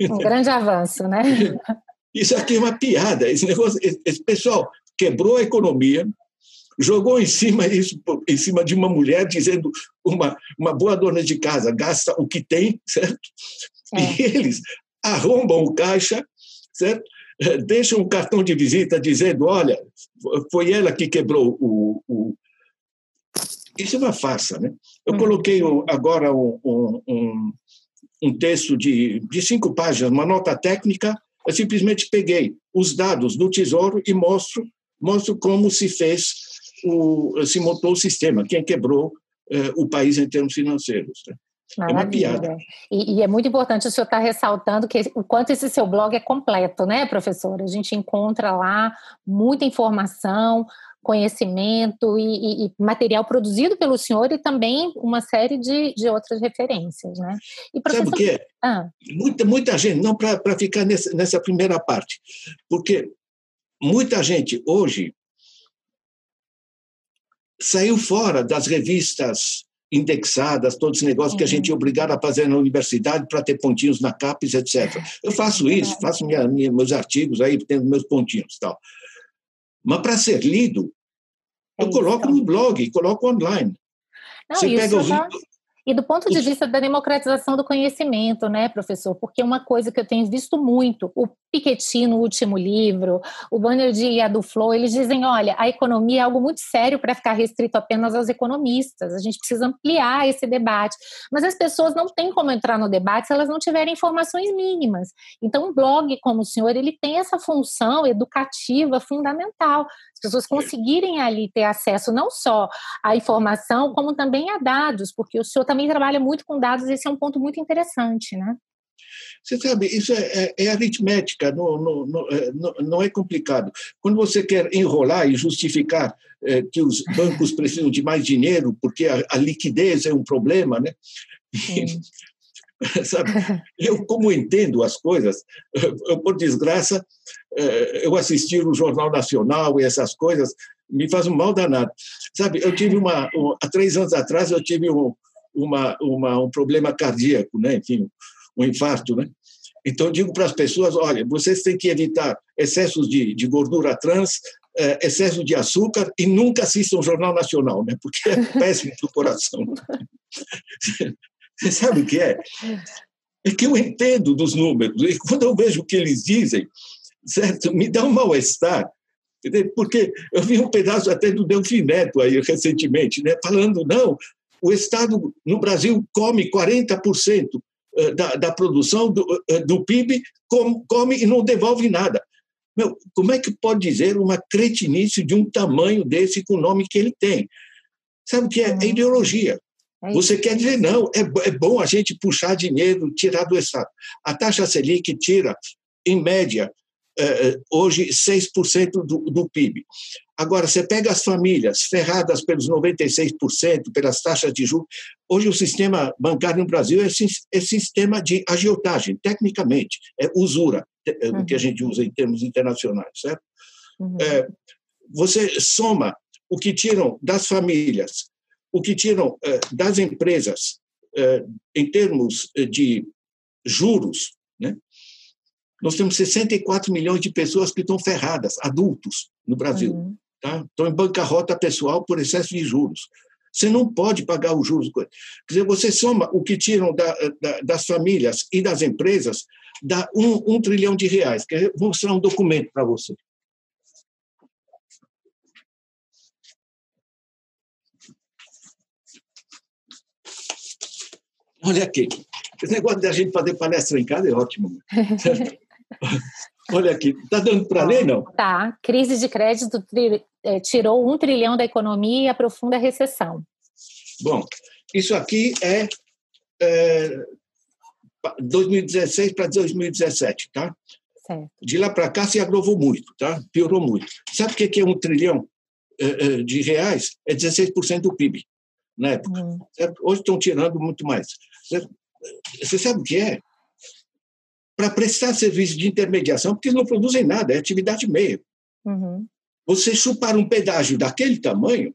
Um grande avanço, né? (laughs) Isso aqui é uma piada. Esse, negócio, esse pessoal quebrou a economia, jogou em cima isso em cima de uma mulher dizendo uma uma boa dona de casa gasta o que tem certo é. e eles arrombam o caixa certo deixam um cartão de visita dizendo olha foi ela que quebrou o, o... isso é uma farsa né eu hum. coloquei agora um, um, um texto de, de cinco páginas uma nota técnica eu simplesmente peguei os dados do Tesouro e mostro mostro como se fez o, se montou o sistema, quem quebrou eh, o país em termos financeiros. Né? É uma piada. E, e, é muito importante o senhor estar tá ressaltando que o quanto esse seu blog é completo, né, professora? A gente encontra lá muita informação, conhecimento e, e, e, material produzido pelo senhor e também uma série de, de outras referências, né? E professor... Sabe o que é? Ah. Muita, muita gente, não para ficar nessa, nessa primeira parte, porque muita gente hoje saiu fora das revistas indexadas, todos os negócios uhum. que a gente é uhum. obrigado a fazer na universidade para ter pontinhos na CAPES, etc. Eu faço isso, faço minha, minha, meus artigos aí, tendo meus pontinhos tal. Mas para ser lido, é eu coloco no blog, coloco online. Não, Você pega os, já... E do ponto de vista da democratização do conhecimento, né, professor? Porque uma coisa que eu tenho visto muito, o Piketty no último livro, o Banner de a do Flow, eles dizem, olha, a economia é algo muito sério para ficar restrito apenas aos economistas, a gente precisa ampliar esse debate. Mas as pessoas não têm como entrar no debate se elas não tiverem informações mínimas. Então, um blog como o senhor, ele tem essa função educativa fundamental. As pessoas conseguirem ali ter acesso não só à informação, como também a dados, porque o senhor também trabalha muito com dados, esse é um ponto muito interessante, né? Você sabe, isso é, é, é aritmética, não, não, é, não, não, é complicado. Quando você quer enrolar e justificar é, que os bancos precisam de mais dinheiro porque a, a liquidez é um problema, né? (laughs) (laughs) Sabe? Eu, como entendo as coisas, eu, por desgraça, é, eu assistir o Jornal Nacional e essas coisas me faz um mal danado. Sabe, eu tive uma, há três anos atrás, eu tive um, uma, uma, um problema cardíaco, né? enfim, um infarto. Né? Então, digo para as pessoas: olha, vocês têm que evitar excessos de, de gordura trans, eh, excesso de açúcar e nunca assistam o Jornal Nacional, né? porque é péssimo para o coração. (laughs) Você sabe o que é? É que eu entendo dos números, e quando eu vejo o que eles dizem, certo, me dá um mal-estar. Porque eu vi um pedaço até do Delfim Neto aí recentemente, né, falando, não, o Estado no Brasil come 40% eh, da, da produção do, eh, do PIB, come, come e não devolve nada. Meu, como é que pode dizer uma cretinice de um tamanho desse com o nome que ele tem? Sabe o que é? É ideologia. É Você quer dizer, não, é, é bom a gente puxar dinheiro, tirar do Estado. A taxa Selic tira, em média, eh, hoje 6% do, do PIB. Agora, você pega as famílias ferradas pelos 96%, pelas taxas de juros. Hoje, o sistema bancário no Brasil é, é sistema de agiotagem, tecnicamente, é usura, o que a uhum. gente usa em termos internacionais, certo? Uhum. É, você soma o que tiram das famílias, o que tiram é, das empresas, é, em termos de juros, né? Nós temos 64 milhões de pessoas que estão ferradas, adultos, no Brasil. Uhum. Tá? Estão em bancarrota pessoal por excesso de juros. Você não pode pagar os juros. Quer dizer, você soma o que tiram da, da, das famílias e das empresas, dá um, um trilhão de reais. Quer vou mostrar um documento para você. Olha aqui. Esse negócio da gente fazer palestra em casa é ótimo. (laughs) Olha aqui, está dando para ler, não? Tá. Crise de crédito é, tirou um trilhão da economia e aprofunda a recessão. Bom, isso aqui é, é 2016 para 2017, tá? Certo. De lá para cá se agravou muito, tá? Piorou muito. Sabe o que é um trilhão é, é, de reais? É 16% do PIB na época. Uhum. Hoje estão tirando muito mais. Você sabe o que é? Para prestar serviço de intermediação, porque eles não produzem nada, é atividade meio. Uhum. Você chupar um pedágio daquele tamanho,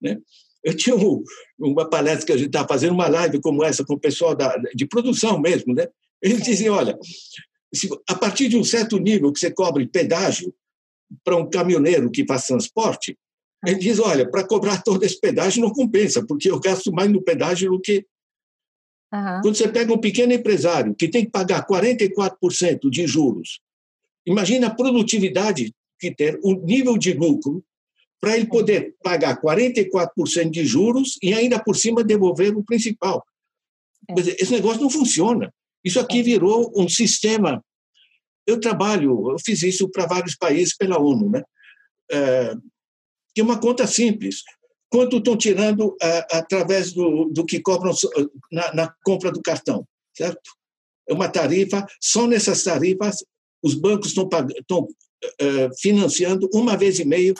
né? Eu tinha um, uma palestra que a gente estava fazendo, uma live como essa com o pessoal da, de produção mesmo, né? Eles diziam, olha, se, a partir de um certo nível que você cobre pedágio para um caminhoneiro que faz transporte, ele diz, olha, para cobrar todo esse pedágio não compensa, porque eu gasto mais no pedágio do que Uhum. Quando você pega um pequeno empresário que tem que pagar 44% de juros, imagina a produtividade que ter, o nível de lucro para ele poder pagar 44% de juros e ainda por cima devolver o principal. É. Esse negócio não funciona. Isso aqui é. virou um sistema. Eu trabalho, eu fiz isso para vários países pela ONU, né? É, que é uma conta simples quanto estão tirando ah, através do, do que cobram na, na, compra do cartão, certo? É uma tarifa, só nessas tarifas os bancos estão, estão uh, financiando uma vez e meio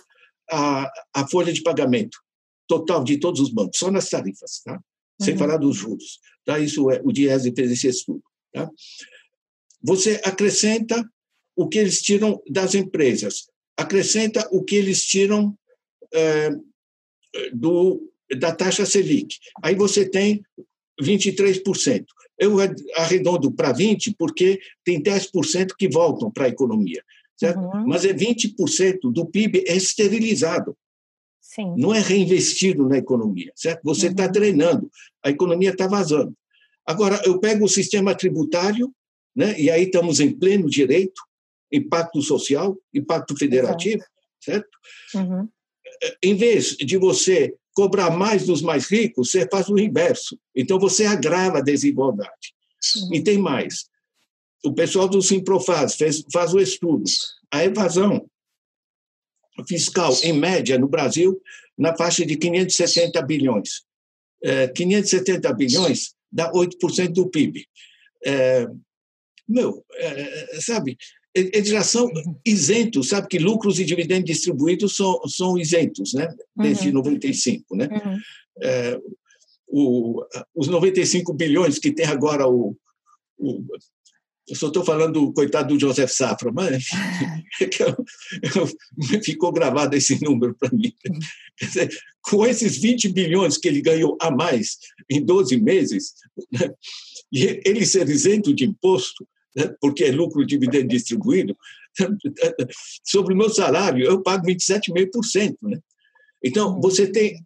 a, a folha de pagamento total de todos os bancos, só nas tarifas, tá? sem uhum. falar dos juros. Tá? Isso é, o Diese fez esse estudo. Tá? Você acrescenta o que eles tiram das empresas, acrescenta o que eles tiram do, da taxa Selic. Aí você tem 23%. Eu arredondo para 20% porque tem 10% que voltam para a economia. Certo? Uhum. Mas é 20% do PIB é esterilizado. Sim. Não é reinvestido na economia. Certo? Você está uhum. treinando, a economia está vazando. Agora, eu pego o sistema tributário, né, e aí estamos em pleno direito, impacto social, impacto federativo, certo? Uhum em vez de você cobrar mais dos mais ricos, você faz o inverso. Então, você agrava a desigualdade. Sim. E tem mais. O pessoal do Simprofaz fez, faz o estudo. A evasão fiscal, em média, no Brasil, na faixa de 570 bilhões. É, 570 bilhões dá 8% do PIB. É, meu, é, sabe, eles já são isentos, sabe que lucros e dividendos distribuídos são, são isentos, né? Desde uhum. 95, né? Uhum. É, o, os 95 bilhões que tem agora o, o eu só estou falando do coitado do Joseph Safra, mas (laughs) ficou gravado esse número para mim. Dizer, com esses 20 bilhões que ele ganhou a mais em 12 meses, né, e ele ser isento de imposto, porque é lucro dividendo distribuído, sobre o meu salário eu pago 27,5%. Né? Então, você tem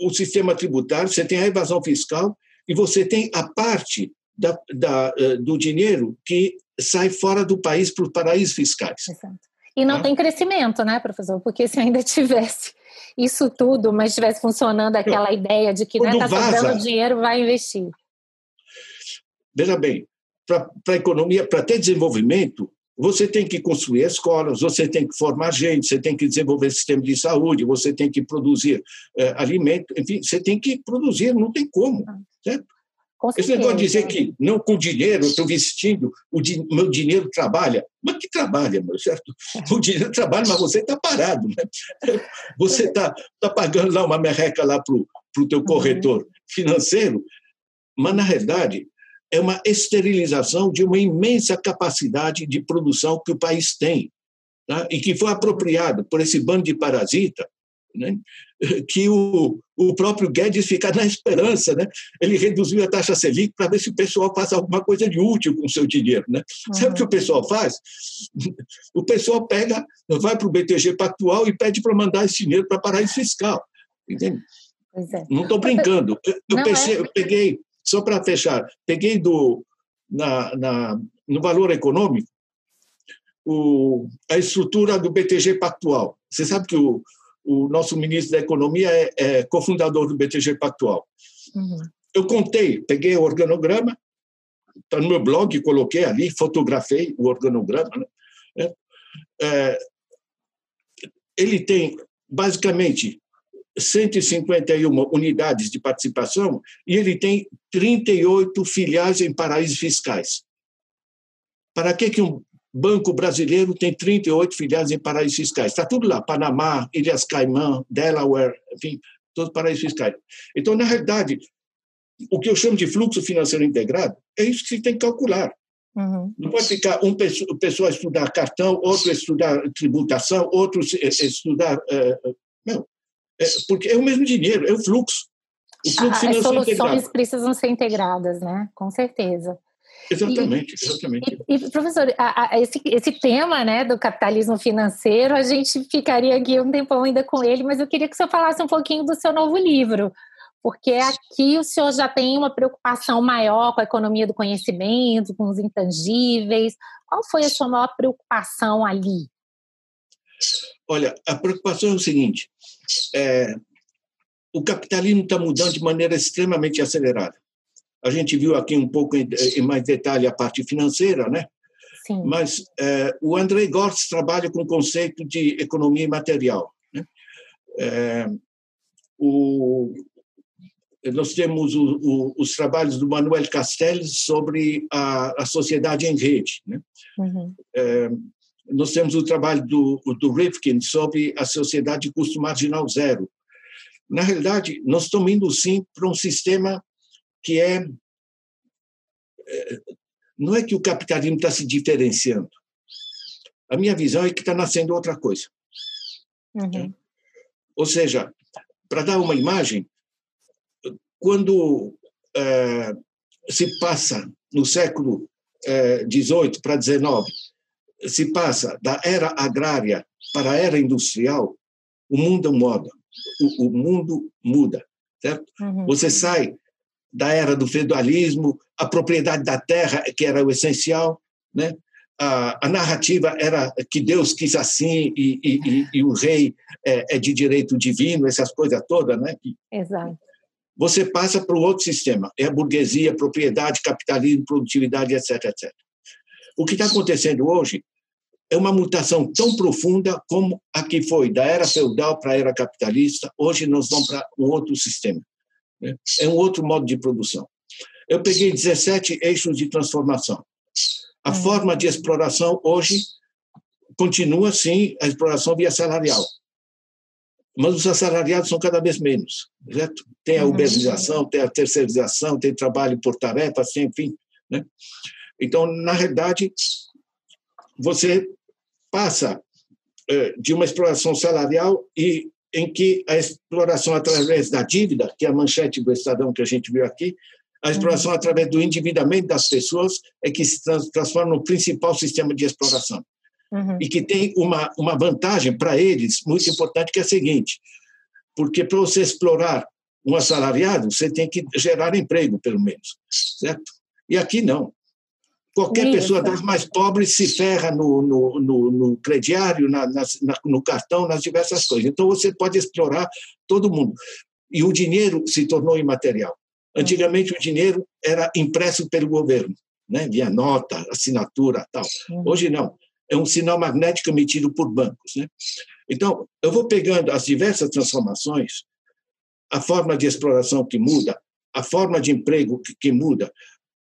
o sistema tributário, você tem a evasão fiscal e você tem a parte da, da, eh, do dinheiro que sai fora do país para os paraísos fiscais. Exato. E não ah. tem crescimento, né, professor? Porque se ainda (laughs) tivesse isso tudo, mas estivesse funcionando aquela ideia de que está né, tá sobrando dinheiro, vai investir. Veja bem, para a economia, para ter desenvolvimento, você tem que construir escolas, você tem que formar gente, você tem que desenvolver sistema de saúde, você tem que produzir é, alimento, enfim, você tem que produzir, não tem como, certo? Esse negócio de dizer que não com dinheiro eu estou vestindo, o di meu dinheiro trabalha. Mas que trabalha, meu, certo? (laughs) O dinheiro trabalha, mas você está parado. Né? (laughs) Você está tá pagando lá uma merreca lá para o teu uhum. corretor financeiro, mas, na realidade, é uma esterilização de uma imensa capacidade de produção que o país tem, tá? e que foi apropriado por esse bando de parasita, né? (laughs) que o, o próprio Guedes fica na esperança, né? ele reduziu a taxa Selic para ver se o pessoal faz alguma coisa de útil com o seu dinheiro. Né? Uhum. Sabe o que o pessoal faz? (laughs) O pessoal pega, vai para o BTG Pactual e pede para mandar esse dinheiro para paraíso fiscal. Entende? É. Não estou brincando. Eu, eu, pensei, é. eu peguei, só para fechar, peguei do, na, na, no valor econômico o, a estrutura do BTG Pactual. Você sabe que o, o nosso ministro da Economia é, é cofundador do BTG Pactual. Uhum. Eu contei, peguei o organograma, está no meu blog, coloquei ali, fotografei o organograma. Né? É, é ele tem, basicamente, 151 unidades de participação e ele tem 38 filiais em paraísos fiscais. Para que, que um banco brasileiro tem 38 filiais em paraísos fiscais? Está tudo lá, Panamá, Ilhas Caimã, Delaware, enfim, todos paraísos fiscais. Então, na realidade, o que eu chamo de fluxo financeiro integrado é isso que se tem que calcular. Uhum. Não pode ficar um pessoa estudar cartão, outro estudar tributação, outro estudar. Uh, não, é, porque é o mesmo dinheiro, é o fluxo. O fluxo ah, As soluções integrado. precisam ser integradas, né? Com certeza. Exatamente, e, exatamente. E, e professor, a, a, esse, esse tema né, do capitalismo financeiro, a gente ficaria aqui um tempão ainda com ele, mas eu queria que o senhor falasse um pouquinho do seu novo livro, porque aqui o senhor já tem uma preocupação maior com a economia do conhecimento, com os intangíveis. Qual foi a sua maior preocupação ali? Olha, a preocupação é o seguinte: é, o capitalismo está mudando de maneira extremamente acelerada. A gente viu aqui um pouco em, em mais detalhe a parte financeira, né? Sim. Mas é, o André Gortz trabalha com o conceito de economia imaterial. Né? É, o, nós temos o, o, os trabalhos do Manuel Castells sobre a, a sociedade em rede. Né? Uhum. É, nós temos o trabalho do, do Rifkin sobre a sociedade de custo marginal zero. Na realidade, nós estamos indo sim para um sistema que é, é. Não é que o capitalismo está se diferenciando. A minha visão é que está nascendo outra coisa. Uhum. Ou seja, para dar uma imagem, quando é, se passa no século XVIII é, para XIX se passa da era agrária para a era industrial, o mundo muda. O, o mundo muda, certo? Uhum. Você sai da era do feudalismo, a propriedade da terra, que era o essencial, né? A, a narrativa era que Deus quis assim e, e, e, e o rei é, é, de direito divino, essas coisas todas, né? Exato. Você passa para o outro sistema, é a burguesia, propriedade, capitalismo, produtividade, etc, etc. O que está acontecendo hoje é uma mutação tão profunda como a que foi da era feudal para a era capitalista. Hoje nós vamos para um outro sistema. Né? É um outro modo de produção. Eu peguei 17 eixos de transformação. A uhum. forma de exploração hoje continua, sim, a exploração via salarial. Mas os assalariados são cada vez menos, certo? Tem a uhum. uberização, tem a terceirização, tem trabalho por tarefa, assim, enfim. Né? Então, na realidade, você passa eh, de uma exploração salarial e em que a exploração através da dívida, que é a manchete do Estadão que a gente viu aqui, a exploração uhum. através do endividamento das pessoas é que se transforma no principal sistema de exploração. Uhum. E que tem uma, uma vantagem para eles muito importante, que é a seguinte: porque para você explorar um assalariado, você tem que gerar emprego, pelo menos, certo? E aqui não. Qualquer Isso. pessoa das mais pobres se ferra no, no, no, no crediário, na, na, no cartão, nas diversas coisas. Então, você pode explorar todo mundo. E o dinheiro se tornou imaterial. Antigamente, o dinheiro era impresso pelo governo, né? via nota, assinatura tal. Hoje, não. É um sinal magnético emitido por bancos. Né? Então, eu vou pegando as diversas transformações, a forma de exploração que muda, a forma de emprego que, que muda,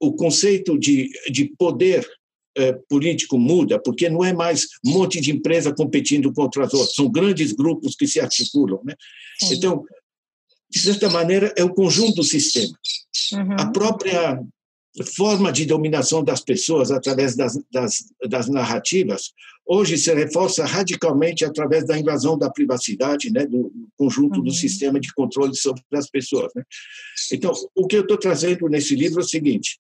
o conceito de, de poder eh, político muda, porque não é mais um monte de empresa competindo contra as outras, são grandes grupos que se articulam. Né? Então, de certa maneira, é o conjunto do sistema. Uhum. A própria forma de dominação das pessoas através das, das, das, narrativas hoje se reforça radicalmente através da invasão da privacidade, né, do conjunto uhum. do sistema de controle sobre as pessoas. Né? Então, o que eu estou trazendo nesse livro é o seguinte: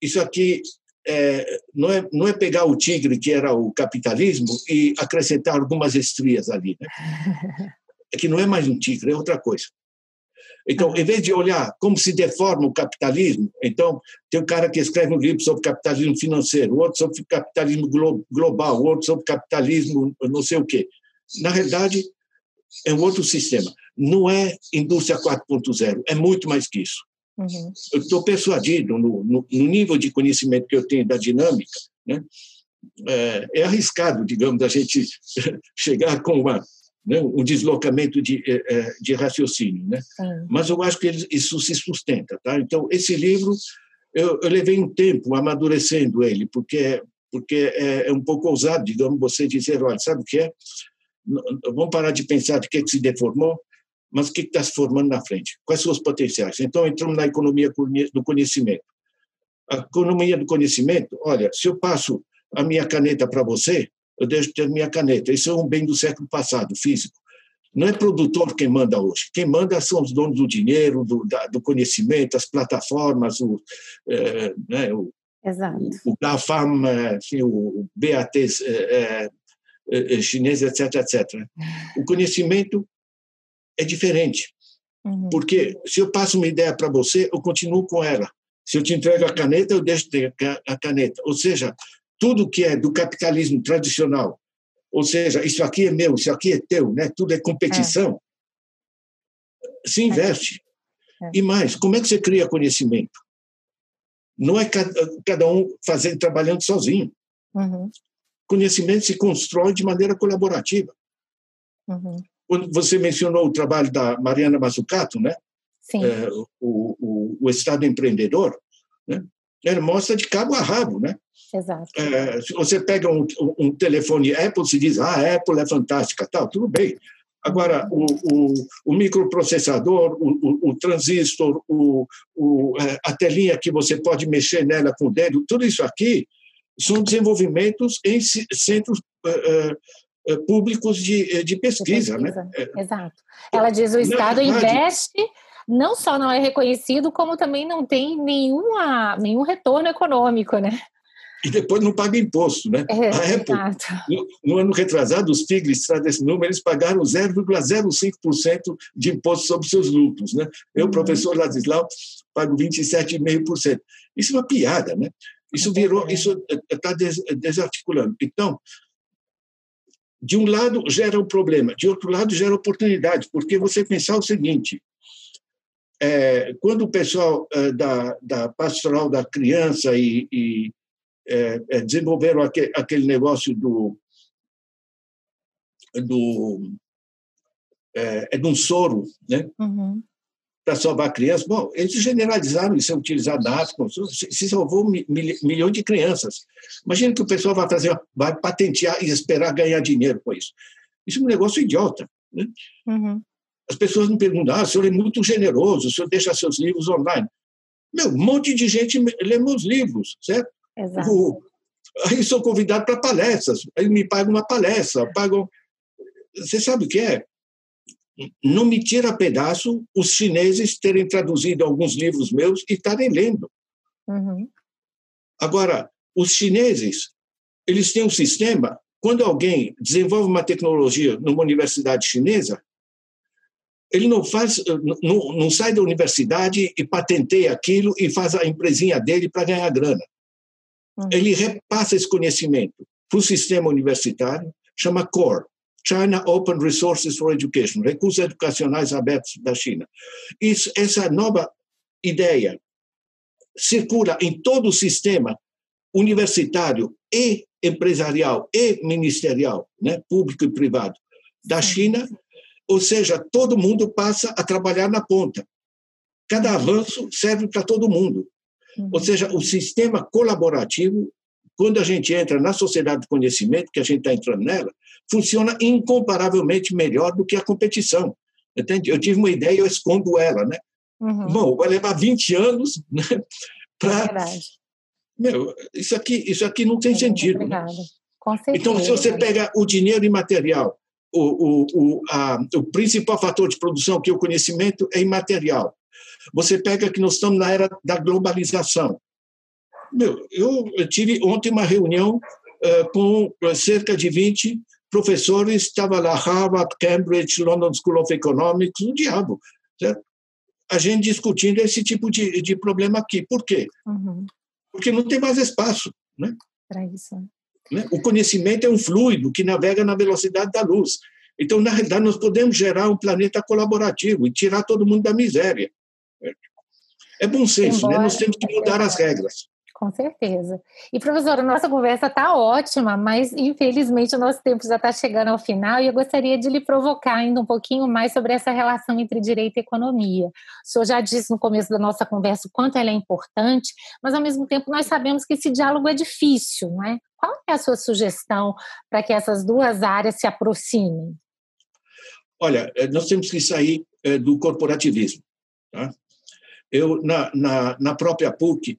isso aqui é, não, é, não é pegar o tigre, que era o capitalismo, e acrescentar algumas estrias ali. Né? (laughs) É que não é mais um tigre, é outra coisa. Então, em vez de olhar como se deforma o capitalismo, então tem um cara que escreve um livro sobre capitalismo financeiro, outro sobre capitalismo global, outro sobre capitalismo não sei o quê. Na realidade, é um outro sistema. Não é indústria 4.0, é muito mais que isso. Uhum. Eu estou persuadido no, no, no, nível de conhecimento que eu tenho da dinâmica, né? é, é arriscado, digamos, a gente (laughs) chegar com uma, né, um deslocamento de, é, é, de raciocínio, né? Mas eu acho que isso se sustenta, tá? Então esse livro eu, eu levei um tempo amadurecendo ele, porque porque é, é um pouco ousado, digamos, você dizer, olha, sabe o que é? Vamos parar de pensar de que, que se deformou, mas o que está se formando na frente? Quais são os potenciais? Então, entramos na economia do conhecimento. A economia do conhecimento, olha, se eu passo a minha caneta para você, eu deixo de ter minha caneta. Isso é um bem do século passado, físico. Não é produtor quem manda hoje. Quem manda são os donos do dinheiro, do, da, do conhecimento, as plataformas, o, é, né, o, Exato. o, o GAFAM, é, enfim, o BAT é, é, é, chinês, etc, etc. O conhecimento é diferente. Uhum. Porque se eu passo uma ideia para você, eu continuo com ela. Se eu te entrego a caneta, eu deixo de ter a caneta. Ou seja, tudo que é do capitalismo tradicional, ou seja, isso aqui é meu, isso aqui é teu, né? tudo é competição, é. se investe. É. E mais, como é que você cria conhecimento? Não é cada, cada um fazendo, trabalhando sozinho. Uhum. Conhecimento se constrói de maneira colaborativa. Uhum. Você mencionou o trabalho da Mariana Mazzucato, né? Sim. É, o, o, o Estado empreendedor, né? Ela mostra de cabo a rabo, né? Exato. É, se você pega um, um, telefone Apple, se diz, ah, a Apple é fantástica, tal, tudo bem. Agora, o, o, o microprocessador, o, o transistor, é, a telinha que você pode mexer nela com o dedo, tudo isso aqui são desenvolvimentos em centros uh, públicos de, de pesquisa. De pesquisa. Né? Exato. Ela diz o Estado investe não só não é reconhecido, como também não tem nenhuma, nenhum retorno econômico, né? e depois não paga imposto. Né? É, a Apple, no, no, ano retrasado, os Tigres traz esse número, eles pagaram 0,05% de imposto sobre seus lucros. Né? Eu, uhum. professor Ladislau, pago 27,5%. Isso é uma piada, né? Isso virou, isso está desarticulando. Então, de um lado gera um problema, de outro lado gera oportunidade, porque você pensar o seguinte: é, quando o pessoal é, da, da pastoral da criança e, e é, é, desenvolveram aquele, aquele negócio do do é, é de um soro, né? Uhum. Para salvar crianças. Bom, eles generalizaram isso, na África, se salvou mil, milhões de crianças. Imagina que o pessoal vai fazer, vai patentear e esperar ganhar dinheiro com isso. Isso é um negócio idiota. Né? Uhum. As pessoas me perguntam: ah, o senhor é muito generoso, o senhor deixa seus livros online. Meu, um monte de gente lê meus livros, certo? Exato. O, aí sou convidado para palestras, aí me pagam uma palestra, pagam. Você sabe o que é? Não me tira pedaço os chineses terem traduzido alguns livros meus e estarem lendo. Uhum. Agora, os chineses, eles têm um sistema. Quando alguém desenvolve uma tecnologia numa universidade chinesa, ele não faz, não, não sai da universidade e patenteia aquilo e faz a empresinha dele para ganhar grana. Uhum. Ele repassa esse conhecimento para o sistema universitário, chama CORE, China Open Resources for Education, recursos educacionais abertos da China. Isso, essa nova ideia circula em todo o sistema universitário e empresarial e ministerial, né, público e privado, da China, ou seja, todo mundo passa a trabalhar na ponta. Cada avanço serve para todo mundo. Uhum. Ou seja, o sistema colaborativo, quando a gente entra na sociedade do conhecimento, que a gente está entrando nela, funciona incomparavelmente melhor do que a competição. Entende? Eu tive uma ideia, eu escondo ela, né? Uhum. Bom, vai levar 20 anos né, para. É Meu, isso aqui, isso aqui não tem é sentido. Né? Então, se você pega o dinheiro imaterial, o, o, o, a, o principal fator de produção, que é o conhecimento, é imaterial. Você pega que nós estamos na era da globalização. Meu, eu, eu tive ontem uma reunião uh, com cerca de 20 professores, estava lá Harvard, Cambridge, London School of Economics, o diabo. Certo? a gente discutindo esse tipo de, de problema aqui. Por quê? Uhum. Porque não tem mais espaço. Né? Para isso. Né? O conhecimento é um fluido que navega na velocidade da luz. Então, na realidade, nós podemos gerar um planeta colaborativo e tirar todo mundo da miséria. É bom senso, Embora, né? nós temos que mudar as regras. Com certeza. E, professora, nossa conversa está ótima, mas infelizmente o nosso tempo já está chegando ao final e eu gostaria de lhe provocar ainda um pouquinho mais sobre essa relação entre direito e economia. O senhor já disse no começo da nossa conversa o quanto ela é importante, mas ao mesmo tempo nós sabemos que esse diálogo é difícil, não é? Qual é a sua sugestão para que essas duas áreas se aproximem? Olha, eh, nós temos que sair eh, do corporativismo. Tá? Eu, na, na, na própria PUC,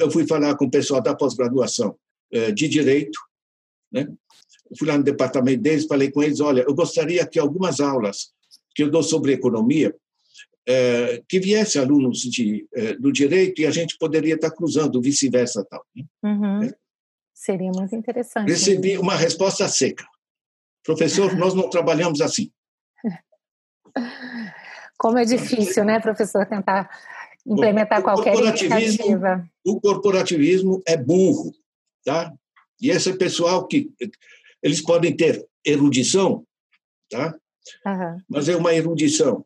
eu fui falar com o pessoal da pós-graduação de Direito, né? fui lá no departamento deles, falei com eles, olha, eu gostaria que algumas aulas que eu dou sobre economia, que viesse alunos de, do direito e a gente poderia estar cruzando, vice-versa tal. Né? Uhum. Seria muito interessante. Recebi uma resposta seca. Professor, nós não trabalhamos assim. (laughs) Como é difícil, né, professor, tentar implementar qualquer iniciativa. O corporativismo é burro, tá? E esse pessoal que eles podem ter erudição, tá? Uhum. Mas é uma erudição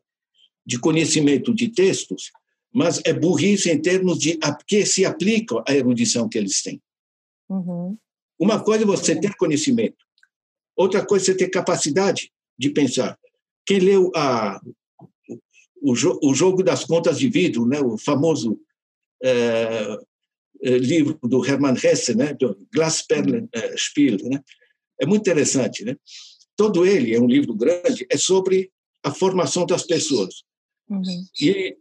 de conhecimento de textos, mas é burrice em termos de que se aplica a erudição que eles têm. Uhum. Uma coisa é você ter conhecimento, outra coisa é você ter capacidade de pensar. Quem leu a, o, o Jogo das Contas de Vidro, né, o famoso é, livro do Hermann Hesse, né, do Glasperlenspiel, né, é muito interessante. Né? Todo ele é um livro grande, é sobre a formação das pessoas. Uhum. E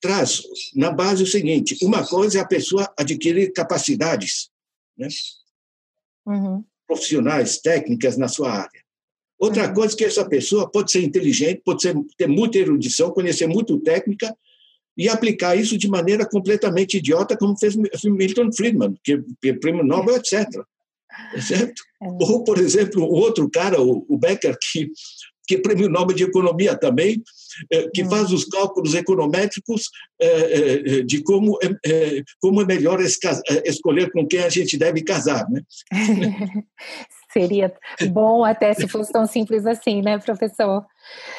traz na base o seguinte: uma coisa é a pessoa adquirir capacidades né? Uhum. profissionais, técnicas na sua área. Outra uhum. coisa é que essa pessoa pode ser inteligente, pode ser, ter muita erudição, conhecer muito técnica e aplicar isso de maneira completamente idiota, como fez Milton Friedman, que é prêmio Nobel, etc. É certo? É. Ou, por exemplo, o outro cara, o Becker, que que é prêmio Nobel de Economia também, é, que hum. faz os cálculos econométricos é, de como é, como é melhor escolher com quem a gente deve casar, né? (laughs) Seria bom até se fosse tão simples assim, né, professor?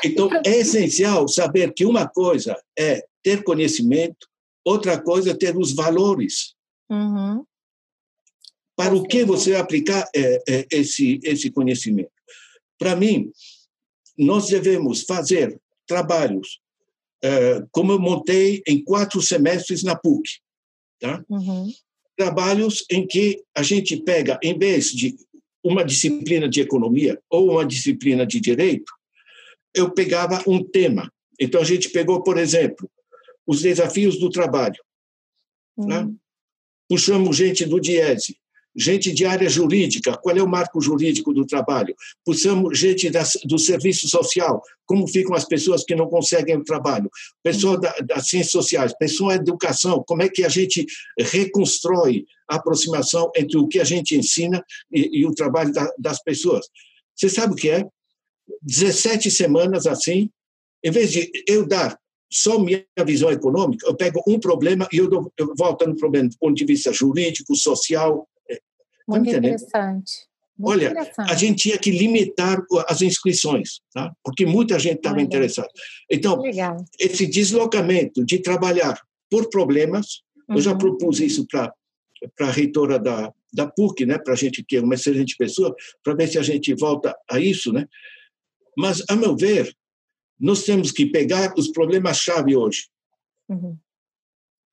Então, é essencial saber que uma coisa é ter conhecimento, outra coisa é ter os valores. Uhum. Para o que você aplicar é, é, esse, esse conhecimento? Para mim, nós devemos fazer trabalhos uh, como eu montei em quatro semestres na PUC, tá? Uhum. Trabalhos em que a gente pega, em vez de uma disciplina de economia ou uma disciplina de direito, eu pegava um tema. Então a gente pegou, por exemplo, os desafios do trabalho. Tá? Uhum. Né? Puxamos gente do Diese, gente de área jurídica, qual é o marco jurídico do trabalho? Puxamos gente da, do serviço social, como ficam as pessoas que não conseguem o trabalho? Pessoa da, das ciências sociais, pessoa da educação, como é que a gente reconstrói a aproximação entre o que a gente ensina e, e o trabalho da, das pessoas? Você sabe o que é? 17 semanas assim, em vez de eu dar só minha visão econômica, eu pego um problema e eu, dou, eu volto no problema do ponto de vista jurídico, social, Tá Muito interessante. Muito Olha, interessante. a gente tinha que limitar as inscrições, tá? porque muita gente estava interessada. Então, Legal. esse deslocamento de trabalhar por problemas, uhum. eu já uhum. propus isso para a reitora da, da PUC, né, para a gente que é uma excelente pessoa, para ver se a gente volta a isso. Né? Mas, a meu ver, nós temos que pegar os problemas-chave hoje. Uhum.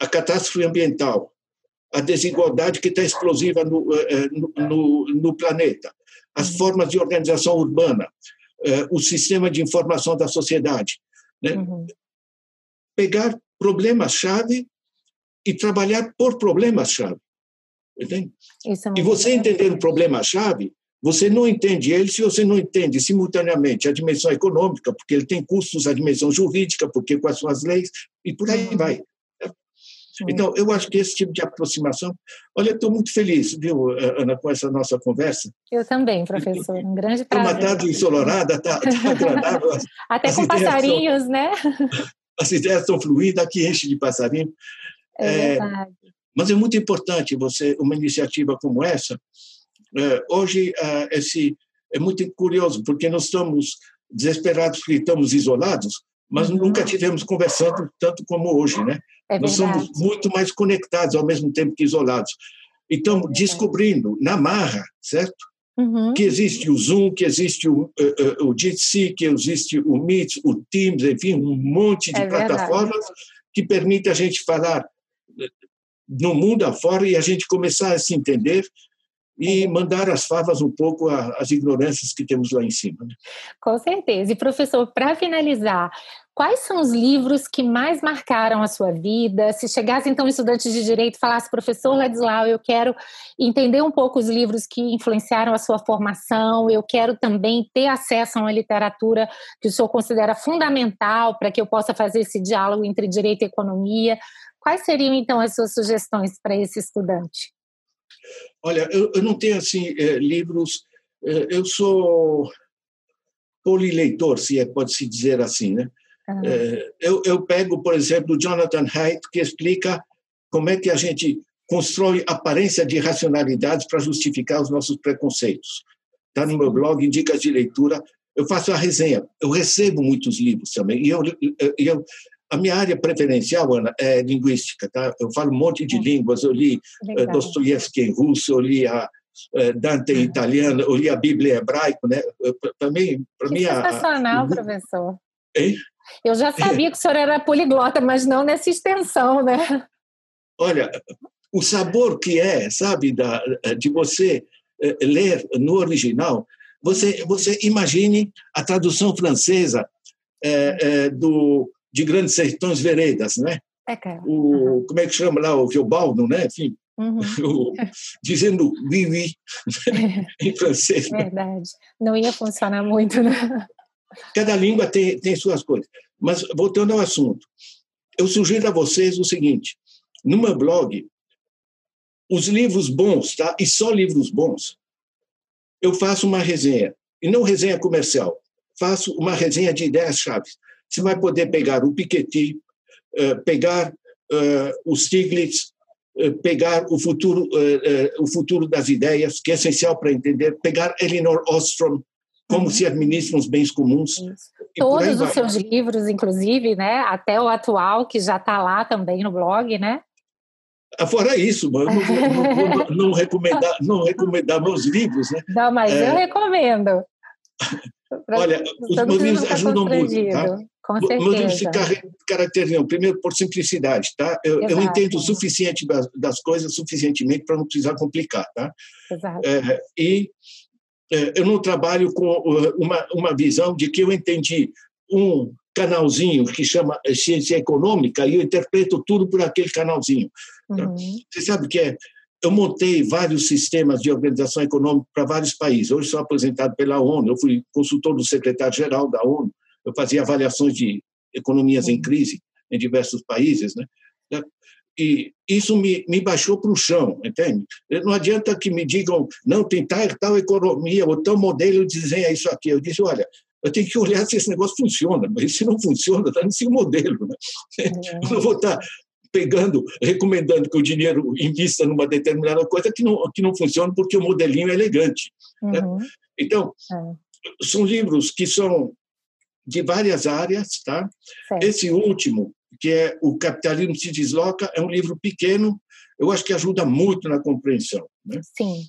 A catástrofe ambiental, a desigualdade que está explosiva no, eh, eh, no, no, planeta, as uhum. formas de organização urbana, eh, o sistema de informação da sociedade. Né? Uhum. Pegar problemas-chave e trabalhar por problemas-chave. É e você entender o problema-chave, você não entende ele se você não entende simultaneamente a dimensão econômica, porque ele tem custos, a dimensão jurídica, porque quais são as leis, e por aí uhum. vai. Então, eu acho que esse tipo de aproximação. Olha, estou muito feliz, viu, Ana, com essa nossa conversa. Eu também, professor. Um grande prazer. Uma tarde ensolarada, está tá agradável. (laughs) Até com passarinhos, né? as ideias estão fluindo, aqui enche de passarinho. É, é mas é muito importante você uma iniciativa como essa. É, hoje é, esse é muito curioso porque nós estamos desesperados porque estamos isolados, mas uhum. nunca tivemos conversando tanto como hoje, né? É nós somos muito mais conectados ao mesmo tempo que isolados. Então, é descobrindo na marra, certo? Uhum. Que existe o Zoom, que existe o, uh, uh, o Jitsi, que existe o Meet, o Teams, enfim, um monte de é plataformas verdade. que permite a gente falar no mundo afora e a gente começar a se entender e é mandar as favas um pouco às ignorâncias que temos lá em cima. Né? Com certeza. E, professor, para finalizar, quais são os livros que mais marcaram a sua vida? Se chegasse, então, um estudante de direito e falasse, professor Ladislau, eu quero entender um pouco os livros que influenciaram a sua formação, eu quero também ter acesso a uma literatura que o senhor considera fundamental para que eu possa fazer esse diálogo entre direito e economia. Quais seriam, então, as suas sugestões para esse estudante? Olha, eu, eu não tenho, assim, é, livros... É, eu sou polileitor, se é, pode-se dizer assim, né? Uhum. Eu, eu pego, por exemplo, o Jonathan Haidt, que explica como é que a gente constrói aparência de racionalidade para justificar os nossos preconceitos. Está no meu blog, dicas de leitura. Eu faço a resenha. Eu recebo muitos livros também. E eu, eu, a minha área preferencial, Ana, é linguística, tá? Eu falo um monte de é. línguas. Eu li uh, Dostoiévski em russo, eu li a uh, Dante em italiano, eu li a Bíblia em hebraico, né? Para mim, para mim, sensacional, a, professor. Hein? Eu já sabia que o senhor era poliglota, mas não nessa extensão, né? Olha, o sabor que é, sabe, da, de você eh, ler no original, você, você imagine a tradução francesa é, é, do de Grandes Sertões Veredas, né? É, cara. O, uhum. Como é que chama lá? O Viobaldo, né? Enfim, uhum. (laughs) dizendo oui, oui, em francês. Verdade. Não ia funcionar muito, né? Cada língua tem, tem suas coisas. Mas, voltando ao assunto, eu sugiro a vocês o seguinte: no meu blog, os livros bons, tá? E só livros bons, eu faço uma resenha. E não resenha comercial. Faço uma resenha de ideias-chave. Você vai poder pegar o Piketty, eh, pegar eh, o Stiglitz, eh, pegar o futuro, o futuro das ideias, que é essencial para entender, pegar Elinor Ostrom, como uhum. se administram os bens comuns. Todos os seus livros, inclusive, né? Até o atual, que já está lá também no blog, né? Ah, fora isso, não, não, não, (laughs) não, recomendar, não recomendar meus livros, né? Não, mas é... eu recomendo. (laughs) Olha, os meus livros ajudam muito, tá? Com certeza. Meus livros se caracterizam, primeiro, por simplicidade, tá? Eu, eu entendo o suficiente das, das coisas, suficientemente para não precisar complicar, tá? Exato. É, e é, eu não trabalho com uma, uma visão de que eu entendi um canalzinho que chama ciência econômica e eu interpreto tudo por aquele canalzinho. Tá? Uhum. Você sabe que é, eu montei vários sistemas de organização econômica para vários países. Hoje sou aposentado pela ONU, eu fui consultor do secretário-geral da ONU, eu fazia avaliações de economias em crise em diversos países, né? E isso me, me baixou para o chão, entende? Não adianta que me digam, não, tem tal, tal economia ou tal modelo desenha isso aqui. Eu disse, olha, eu tenho que olhar se esse negócio funciona, mas se não funciona, está nesse modelo. Né? É. Eu não vou estar tá pegando, recomendando que o dinheiro invista numa determinada coisa que não, que não funciona porque o modelinho é elegante. Né? Uhum. Né? Então, é. são livros que são de várias áreas. Tá? Esse último, que é O Capitalismo se Desloca, é um livro pequeno, eu acho que ajuda muito na compreensão. Né? Sim.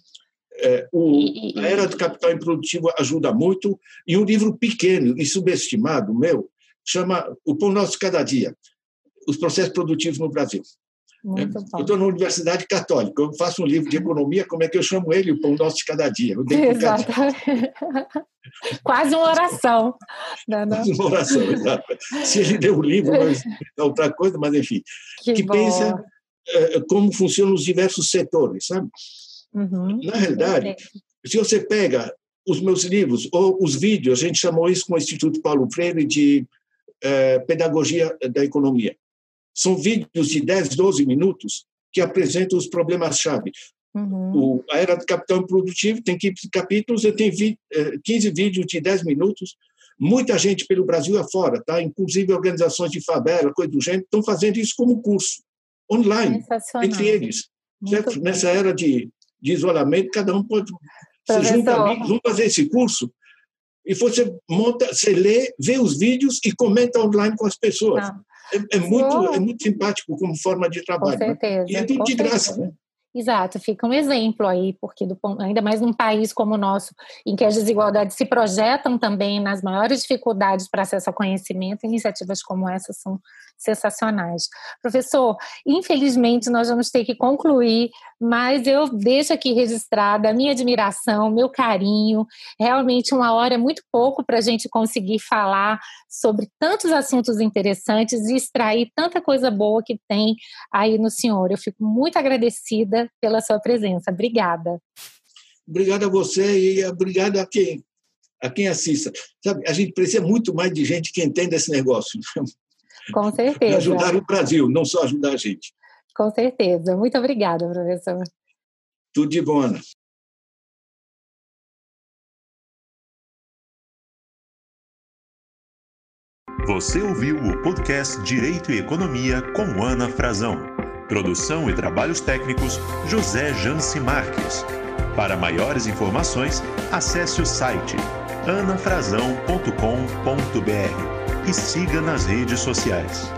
É, o, a Era do Capital Improdutivo ajuda muito, e um livro pequeno e subestimado meu, chama O Pão Nosso Cada Dia, Os Processos Produtivos no Brasil. Muito é, eu estou na Universidade Católica, eu faço um livro de economia, como é que eu chamo ele? O Pão Nosso de Cada Dia. Exato. (laughs) Quase uma oração. Não, não. Quase uma oração, exato. Se ele deu o livro, mas é outra coisa, mas enfim. Que, que pensa é, como funcionam os diversos setores, sabe? Uhum. Na realidade, se você pega os meus livros ou os vídeos, a gente chamou isso com o Instituto Paulo Freire de é, Pedagogia da Economia. São vídeos de 10, 12 minutos que apresentam os problemas-chave. Uhum. a Era do Capital Produtivo tem 15 capítulos, eu tenho 20, 15 vídeos de 10 minutos Muita gente pelo Brasil afora, tá? inclusive organizações de favela, coisa do gênero, estão fazendo isso como curso, online, entre eles. Nessa era de, de isolamento, cada um pode se junta amigos, vamos fazer esse curso. E você monta, você lê, vê os vídeos e comenta online com as pessoas. Ah. É, é, muito, é muito simpático como forma de trabalho. Com certeza. Né? E é tudo de graça, né? Exato, fica um exemplo aí, porque do, ainda mais num país como o nosso, em que as desigualdades se projetam também nas maiores dificuldades para acesso ao conhecimento, iniciativas como essa são sensacionais. Professor, infelizmente nós vamos ter que concluir, mas eu deixo aqui registrada a minha admiração, meu carinho. Realmente, uma hora é muito pouco para a gente conseguir falar sobre tantos assuntos interessantes e extrair tanta coisa boa que tem aí no senhor. Eu fico muito agradecida pela sua presença. Obrigada. Obrigado a você e obrigado a quem a quem assista. Sabe, a gente precisa muito mais de gente que entenda esse negócio. Com certeza. ajudar o Brasil, não só ajudar a gente. Com certeza. Muito obrigada, professor. Tudo de bom, Ana. Você ouviu o podcast Direito e Economia com Ana Frazão. Produção e trabalhos técnicos José Janci Marques. Para maiores informações, acesse o site anafrazão.com.br e siga nas redes sociais.